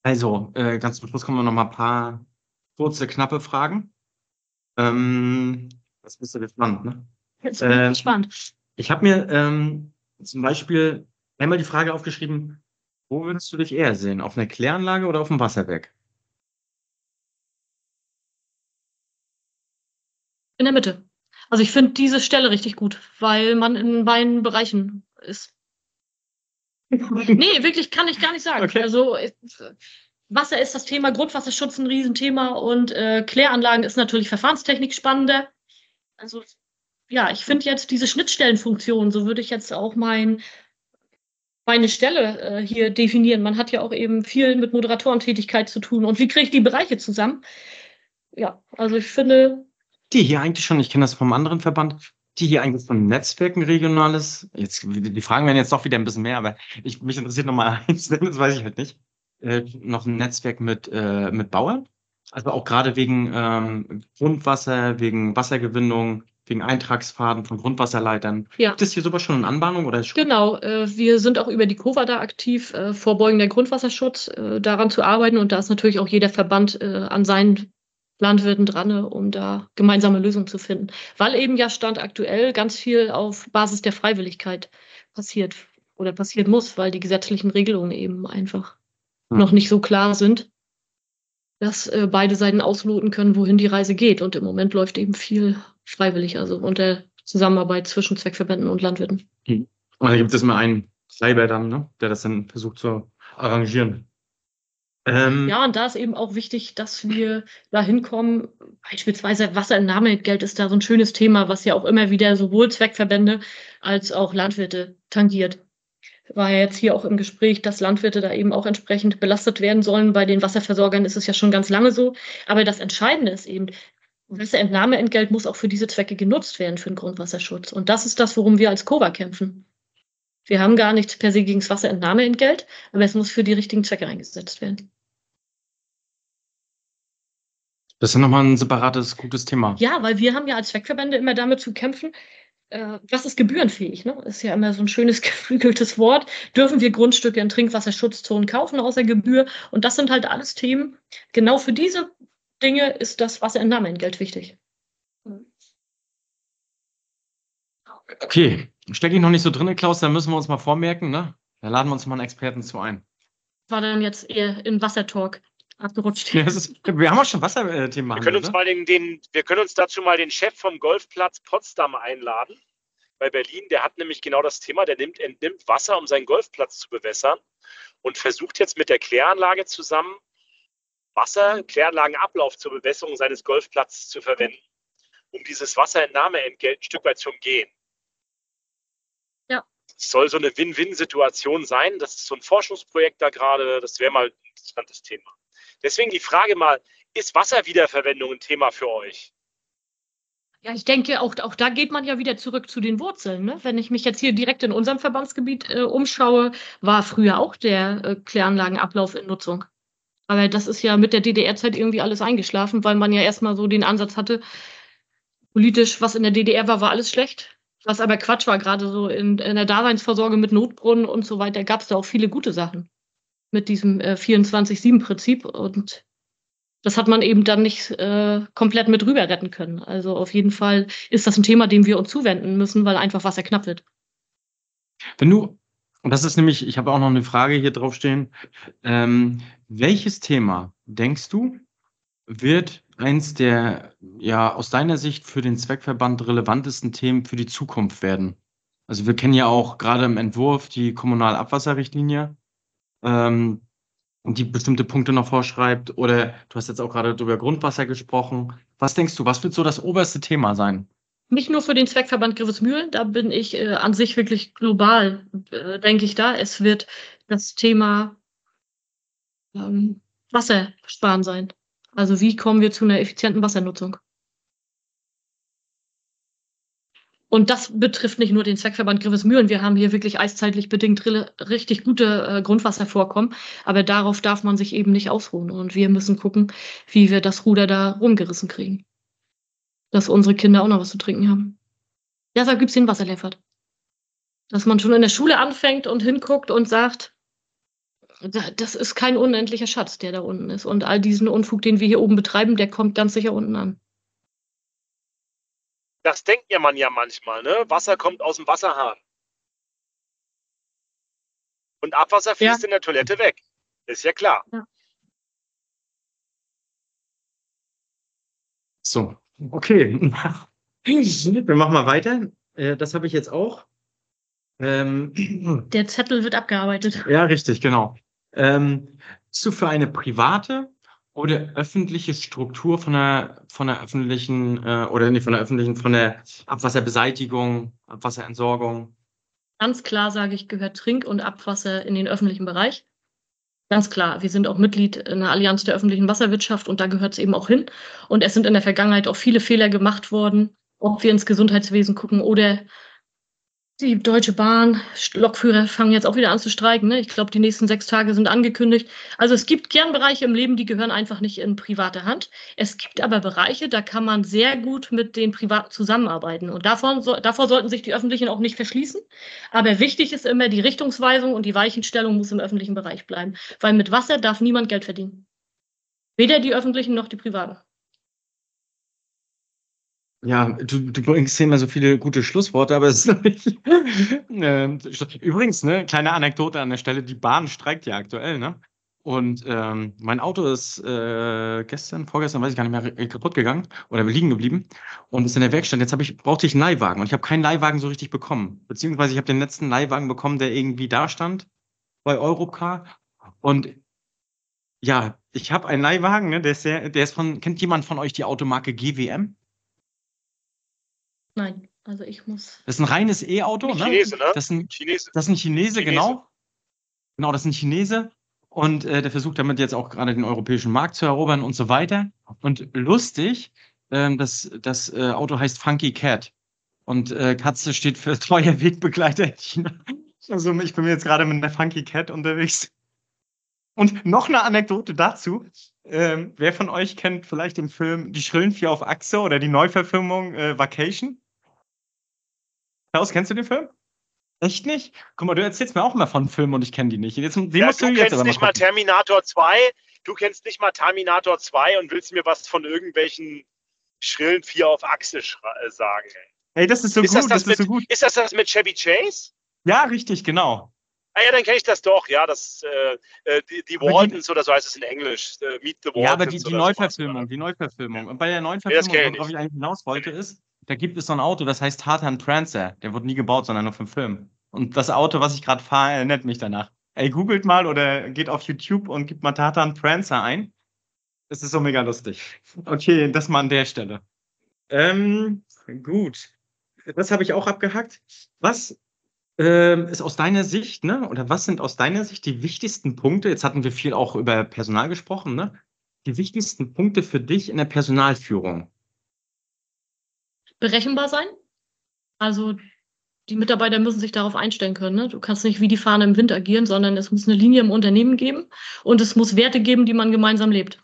also, äh, ganz zum Schluss kommen wir noch mal ein paar kurze, knappe Fragen. Ähm, das bist du gespannt, ne? Jetzt bin ich ähm, gespannt. Ich habe mir ähm, zum Beispiel einmal die Frage aufgeschrieben, wo würdest du dich eher sehen? Auf einer Kläranlage oder auf dem Wasserwerk? In der Mitte. Also ich finde diese Stelle richtig gut, weil man in beiden Bereichen ist. nee, wirklich kann ich gar nicht sagen. Okay. Also Wasser ist das Thema, Grundwasserschutz ein Riesenthema und äh, Kläranlagen ist natürlich Verfahrenstechnik spannender. Also ja, ich finde jetzt diese Schnittstellenfunktion, so würde ich jetzt auch mein, meine Stelle äh, hier definieren. Man hat ja auch eben viel mit Moderatorentätigkeit zu tun und wie kriege ich die Bereiche zusammen? Ja, also ich finde, die hier eigentlich schon, ich kenne das vom anderen Verband, die hier eigentlich von Netzwerken regionales, jetzt, die Fragen werden jetzt doch wieder ein bisschen mehr, aber ich, mich interessiert nochmal eins, das weiß ich halt nicht, äh, noch ein Netzwerk mit, äh, mit Bauern, also auch gerade wegen ähm, Grundwasser, wegen Wassergewinnung, wegen Eintragsfaden von Grundwasserleitern. Ja. Gibt es hier sowas schon in Anbahnung? Oder schon? Genau, äh, wir sind auch über die COVA da aktiv, äh, vorbeugender Grundwasserschutz, äh, daran zu arbeiten. Und da ist natürlich auch jeder Verband äh, an seinen Landwirten dran, um da gemeinsame Lösungen zu finden. Weil eben ja Stand aktuell ganz viel auf Basis der Freiwilligkeit passiert oder passieren muss, weil die gesetzlichen Regelungen eben einfach hm. noch nicht so klar sind, dass äh, beide Seiten ausloten können, wohin die Reise geht. Und im Moment läuft eben viel freiwillig, also unter Zusammenarbeit zwischen Zweckverbänden und Landwirten. Hm. Und dann gibt es immer einen Treiber dann, ne, der das dann versucht zu arrangieren. Ähm, ja, und da ist eben auch wichtig, dass wir da hinkommen. Beispielsweise Wasserentnahmegeld ist da so ein schönes Thema, was ja auch immer wieder sowohl Zweckverbände als auch Landwirte tangiert. war ja jetzt hier auch im Gespräch, dass Landwirte da eben auch entsprechend belastet werden sollen. Bei den Wasserversorgern ist es ja schon ganz lange so. Aber das Entscheidende ist eben, Wasserentnahmeentgelt muss auch für diese Zwecke genutzt werden, für den Grundwasserschutz. Und das ist das, worum wir als COVA kämpfen. Wir haben gar nichts per se gegen das Wasserentnahmeentgelt, aber es muss für die richtigen Zwecke eingesetzt werden. Das ist ja nochmal ein separates, gutes Thema. Ja, weil wir haben ja als Zweckverbände immer damit zu kämpfen, äh, was ist gebührenfähig? Ne? Ist ja immer so ein schönes geflügeltes Wort. Dürfen wir Grundstücke in Trinkwasserschutzzonen kaufen außer Gebühr? Und das sind halt alles Themen. Genau für diese Dinge ist das Wasserentnahmeentgelt wichtig. Okay, stecke ich noch nicht so drin, Klaus, da müssen wir uns mal vormerken, ne? Da laden wir uns mal einen Experten zu ein. War dann jetzt eher in Wassertalk abgerutscht. Ja, ist, wir haben auch schon Wasserthemen. Wir können uns ne? mal den, den, wir können uns dazu mal den Chef vom Golfplatz Potsdam einladen bei Berlin. Der hat nämlich genau das Thema. Der nimmt, entnimmt Wasser, um seinen Golfplatz zu bewässern und versucht jetzt mit der Kläranlage zusammen Wasser, Kläranlagenablauf zur Bewässerung seines Golfplatzes zu verwenden, um dieses Wasserentnahmeentgelt ein Stück weit zu umgehen. Ja. Es soll so eine Win-Win-Situation sein. Das ist so ein Forschungsprojekt da gerade. Das wäre mal ein interessantes Thema. Deswegen die Frage mal, ist Wasserwiederverwendung ein Thema für euch? Ja, ich denke, auch, auch da geht man ja wieder zurück zu den Wurzeln. Ne? Wenn ich mich jetzt hier direkt in unserem Verbandsgebiet äh, umschaue, war früher auch der äh, Kläranlagenablauf in Nutzung. Aber das ist ja mit der DDR-Zeit irgendwie alles eingeschlafen, weil man ja erstmal so den Ansatz hatte, politisch, was in der DDR war, war alles schlecht. Was aber Quatsch war, gerade so in, in der Daseinsvorsorge mit Notbrunnen und so weiter, gab es da auch viele gute Sachen mit diesem äh, 24-7-Prinzip und das hat man eben dann nicht äh, komplett mit rüber retten können. Also auf jeden Fall ist das ein Thema, dem wir uns zuwenden müssen, weil einfach Wasser knapp wird. Wenn du, und das ist nämlich, ich habe auch noch eine Frage hier draufstehen, ähm, welches Thema denkst du wird eins der, ja, aus deiner Sicht für den Zweckverband relevantesten Themen für die Zukunft werden? Also wir kennen ja auch gerade im Entwurf die Kommunalabwasserrichtlinie ähm, die bestimmte Punkte noch vorschreibt. Oder du hast jetzt auch gerade über Grundwasser gesprochen. Was denkst du, was wird so das oberste Thema sein? Nicht nur für den Zweckverband Grevesmühlen, da bin ich äh, an sich wirklich global, äh, denke ich da. Es wird das Thema ähm, Wassersparen sein. Also wie kommen wir zu einer effizienten Wassernutzung? Und das betrifft nicht nur den Zweckverband Grivesmühlen. Wir haben hier wirklich eiszeitlich bedingt richtig gute äh, Grundwasservorkommen. Aber darauf darf man sich eben nicht ausruhen. Und wir müssen gucken, wie wir das Ruder da rumgerissen kriegen. Dass unsere Kinder auch noch was zu trinken haben. Deshalb gibt es den Wasserlehrfahrt. Dass man schon in der Schule anfängt und hinguckt und sagt, das ist kein unendlicher Schatz, der da unten ist. Und all diesen Unfug, den wir hier oben betreiben, der kommt ganz sicher unten an. Das denkt ja man ja manchmal, ne? Wasser kommt aus dem Wasserhahn. Und Abwasser fließt ja. in der Toilette weg. Ist ja klar. Ja. So, okay. Wir machen mal weiter. Äh, das habe ich jetzt auch. Ähm, der Zettel wird abgearbeitet. Ja, richtig, genau. Ähm, bist du für eine private oder öffentliche Struktur von der, von der öffentlichen, äh, oder nicht von der öffentlichen, von der Abwasserbeseitigung, Abwasserentsorgung? Ganz klar sage ich, gehört Trink- und Abwasser in den öffentlichen Bereich. Ganz klar, wir sind auch Mitglied in der Allianz der öffentlichen Wasserwirtschaft und da gehört es eben auch hin. Und es sind in der Vergangenheit auch viele Fehler gemacht worden, ob wir ins Gesundheitswesen gucken oder die Deutsche Bahn, Lokführer fangen jetzt auch wieder an zu streiken. Ne? Ich glaube, die nächsten sechs Tage sind angekündigt. Also es gibt Kernbereiche im Leben, die gehören einfach nicht in private Hand. Es gibt aber Bereiche, da kann man sehr gut mit den Privaten zusammenarbeiten. Und davon, so, davor sollten sich die Öffentlichen auch nicht verschließen. Aber wichtig ist immer, die Richtungsweisung und die Weichenstellung muss im öffentlichen Bereich bleiben. Weil mit Wasser darf niemand Geld verdienen. Weder die Öffentlichen noch die Privaten. Ja, du, du bringst immer so viele gute Schlussworte, aber es ist nicht. äh, übrigens, ne, kleine Anekdote an der Stelle: Die Bahn streikt ja aktuell, ne? Und ähm, mein Auto ist äh, gestern, vorgestern, weiß ich gar nicht mehr, kaputt gegangen oder liegen geblieben und ist in der Werkstatt. Jetzt habe ich brauchte ich einen Leihwagen und ich habe keinen Leihwagen so richtig bekommen. Beziehungsweise ich habe den letzten Leihwagen bekommen, der irgendwie da stand bei Europcar. Und ja, ich habe einen Leihwagen, ne, der ist sehr, der ist von, kennt jemand von euch die Automarke GWM? Nein. Also ich muss. Das ist ein reines E-Auto, ne? Chinese, ne? Das ist ein, Chinese. das ist ein Chinese, Chinese. genau. Genau, das ist ein Chinese. Und äh, der versucht damit jetzt auch gerade den europäischen Markt zu erobern und so weiter. Und lustig, ähm, das, das äh, Auto heißt Funky Cat. Und äh, Katze steht für treuer Wegbegleiter in China. Also ich bin jetzt gerade mit einer Funky Cat unterwegs. Und noch eine Anekdote dazu. Ähm, wer von euch kennt vielleicht den Film Die Schrillen Vier auf Achse oder die Neuverfilmung äh, Vacation? Klaus, kennst du den Film? Echt nicht? Guck mal, du erzählst mir auch immer von Filmen und ich kenne die nicht. Jetzt, den Ja, musst du du jetzt kennst nicht mal mal. Terminator 2. Du kennst nicht mal Terminator 2 und willst mir was von irgendwelchen schrillen Vier auf Achse äh, sagen. Ey. Das ist so Ist gut, das das das, ist so mit- gut. Ist das das mit Chevy Chase? Ja, richtig, genau. Ah ja, dann kenne ich das doch. Ja, das äh, äh, die, die die- Waltons oder so heißt es in Englisch. Äh, Meet the Waltons. Ja, aber die, die. Neuverfilmung, die Neuverfilmung. Und bei der Neuverfilmung, worauf ich eigentlich hinaus wollte, ist, da gibt es so ein Auto, das heißt Tartan Prancer. Der wurde nie gebaut, sondern nur für den Film. Und das Auto, was ich gerade fahre, erinnert mich danach. Ey, googelt mal oder geht auf YouTube und gibt mal Tartan Prancer ein. Das ist so mega lustig. Okay, das mal an der Stelle. Ähm, gut. Das habe ich auch abgehackt. Was ähm, ist aus deiner Sicht, ne? Oder was sind aus deiner Sicht die wichtigsten Punkte? Jetzt hatten wir viel auch über Personal gesprochen, ne? Die wichtigsten Punkte für dich in der Personalführung. Berechenbar sein. Also die Mitarbeiter müssen sich darauf einstellen können. Ne? Du kannst nicht wie die Fahne im Wind agieren, sondern es muss eine Linie im Unternehmen geben und es muss Werte geben, die man gemeinsam lebt.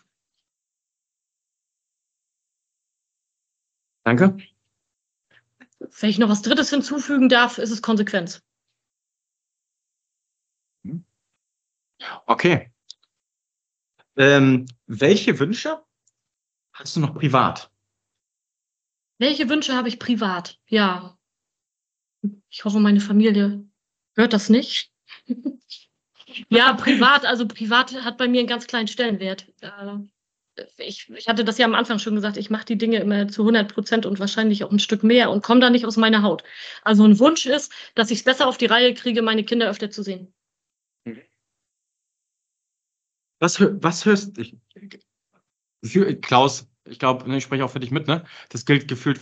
Danke. Wenn ich noch was Drittes hinzufügen darf, ist es Konsequenz. Okay. Ähm, welche Wünsche hast du noch privat? Welche Wünsche habe ich privat? Ja. Ich hoffe, meine Familie hört das nicht. ja, privat, also privat hat bei mir einen ganz kleinen Stellenwert. Äh, Ich, ich hatte das ja am Anfang schon gesagt, ich mache die Dinge immer zu 100 Prozent und wahrscheinlich auch ein Stück mehr und komme da nicht aus meiner Haut. Also ein Wunsch ist, dass ich es besser auf die Reihe kriege, meine Kinder öfter zu sehen. Was, was hörst du? Klaus, ich glaube, ich spreche auch für dich mit, ne? Das gilt gefühlt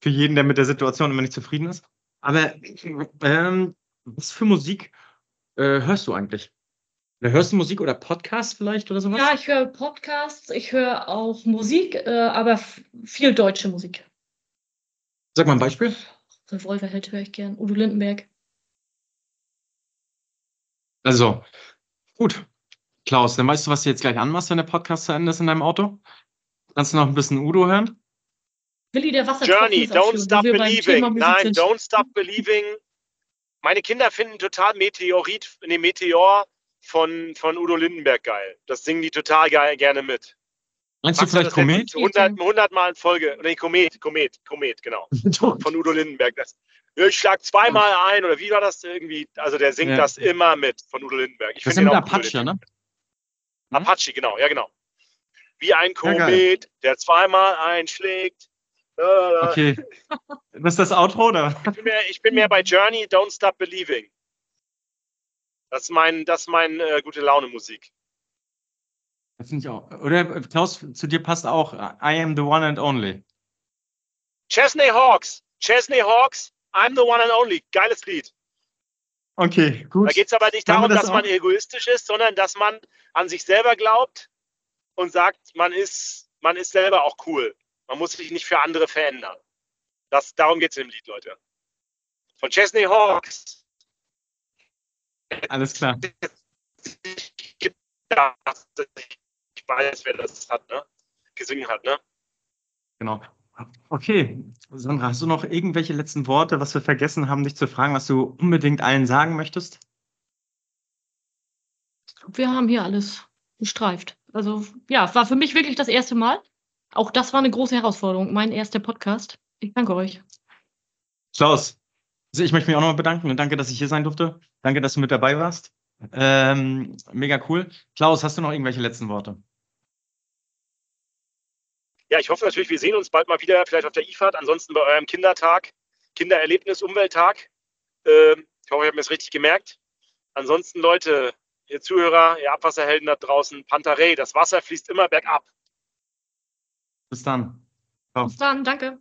für jeden, der mit der Situation immer nicht zufrieden ist. Aber ähm, was für Musik äh, hörst du eigentlich? Hörst du Musik oder Podcast vielleicht oder sowas? Ja, ich höre Podcasts, ich höre auch Musik, äh, aber viel deutsche Musik. Sag mal ein Beispiel. Revolverheld höre ich gern. Udo Lindenberg. Also, gut. Klaus, dann weißt du, was du jetzt gleich anmachst, wenn der Podcast zu Ende ist in deinem Auto? Kannst du noch ein bisschen Udo hören? Willi der Wassertropfen Journey, don't stop believing. Nein, sind. don't stop believing. Meine Kinder finden total Meteorit, nee, Meteor von, von Udo Lindenberg geil. Das singen die total geil, gerne mit. Meinst du vielleicht das Komet? letztens 100, 100 Mal in Folge. Nee, Komet, Komet, Komet, genau. Von Udo Lindenberg. Das, ich schlag zweimal ein, oder wie war das irgendwie? Also der singt Ja. das immer mit von Udo Lindenberg. Ich Das ist mit cool, Apache, den ne? Apache, genau, ja, genau. Wie ein Ja. Komet, der zweimal einschlägt. Lalalala. Okay. Das ist das Outro, oder? Ich bin mehr, ich bin mehr bei Journey, Don't Stop Believing. Das ist mein, das ist mein äh, gute Laune Musik. Das finde ich auch. Oder äh, Klaus, zu dir passt auch I am the one and only. Chesney Hawks, Chesney Hawks, I'm the one and only. Geiles Lied. Okay, gut. Da geht es aber nicht darum, das dass man egoistisch ist, sondern dass man an sich selber glaubt und sagt, man ist, man ist selber auch cool. Man muss sich nicht für andere verändern. Das, darum geht es im Lied, Leute. Von Chesney Hawks. Alles klar. Ich weiß, wer das hat, ne? Gesungen hat, ne? Genau. Okay, Sandra, hast du noch irgendwelche letzten Worte, was wir vergessen haben, dich zu fragen, was du unbedingt allen sagen möchtest? Wir haben hier alles gestreift. Also ja, war für mich wirklich das erste Mal. Auch das war eine große Herausforderung. Mein erster Podcast. Ich danke euch. Klaus, also ich möchte mich auch nochmal bedanken und danke, dass ich hier sein durfte. Danke, dass du mit dabei warst. Ähm, mega cool. Klaus, hast du noch irgendwelche letzten Worte? Ja, ich hoffe natürlich, wir sehen uns bald mal wieder, vielleicht auf der IFAD, ansonsten bei eurem Kindertag, Kindererlebnis, Umwelttag. Ähm, ich hoffe, ihr habt mir das richtig gemerkt. Ansonsten, Leute, ihr Zuhörer, ihr Abwasserhelden da draußen, Pantarei, das Wasser fließt immer bergab. Bis dann. Ciao. Bis dann, danke.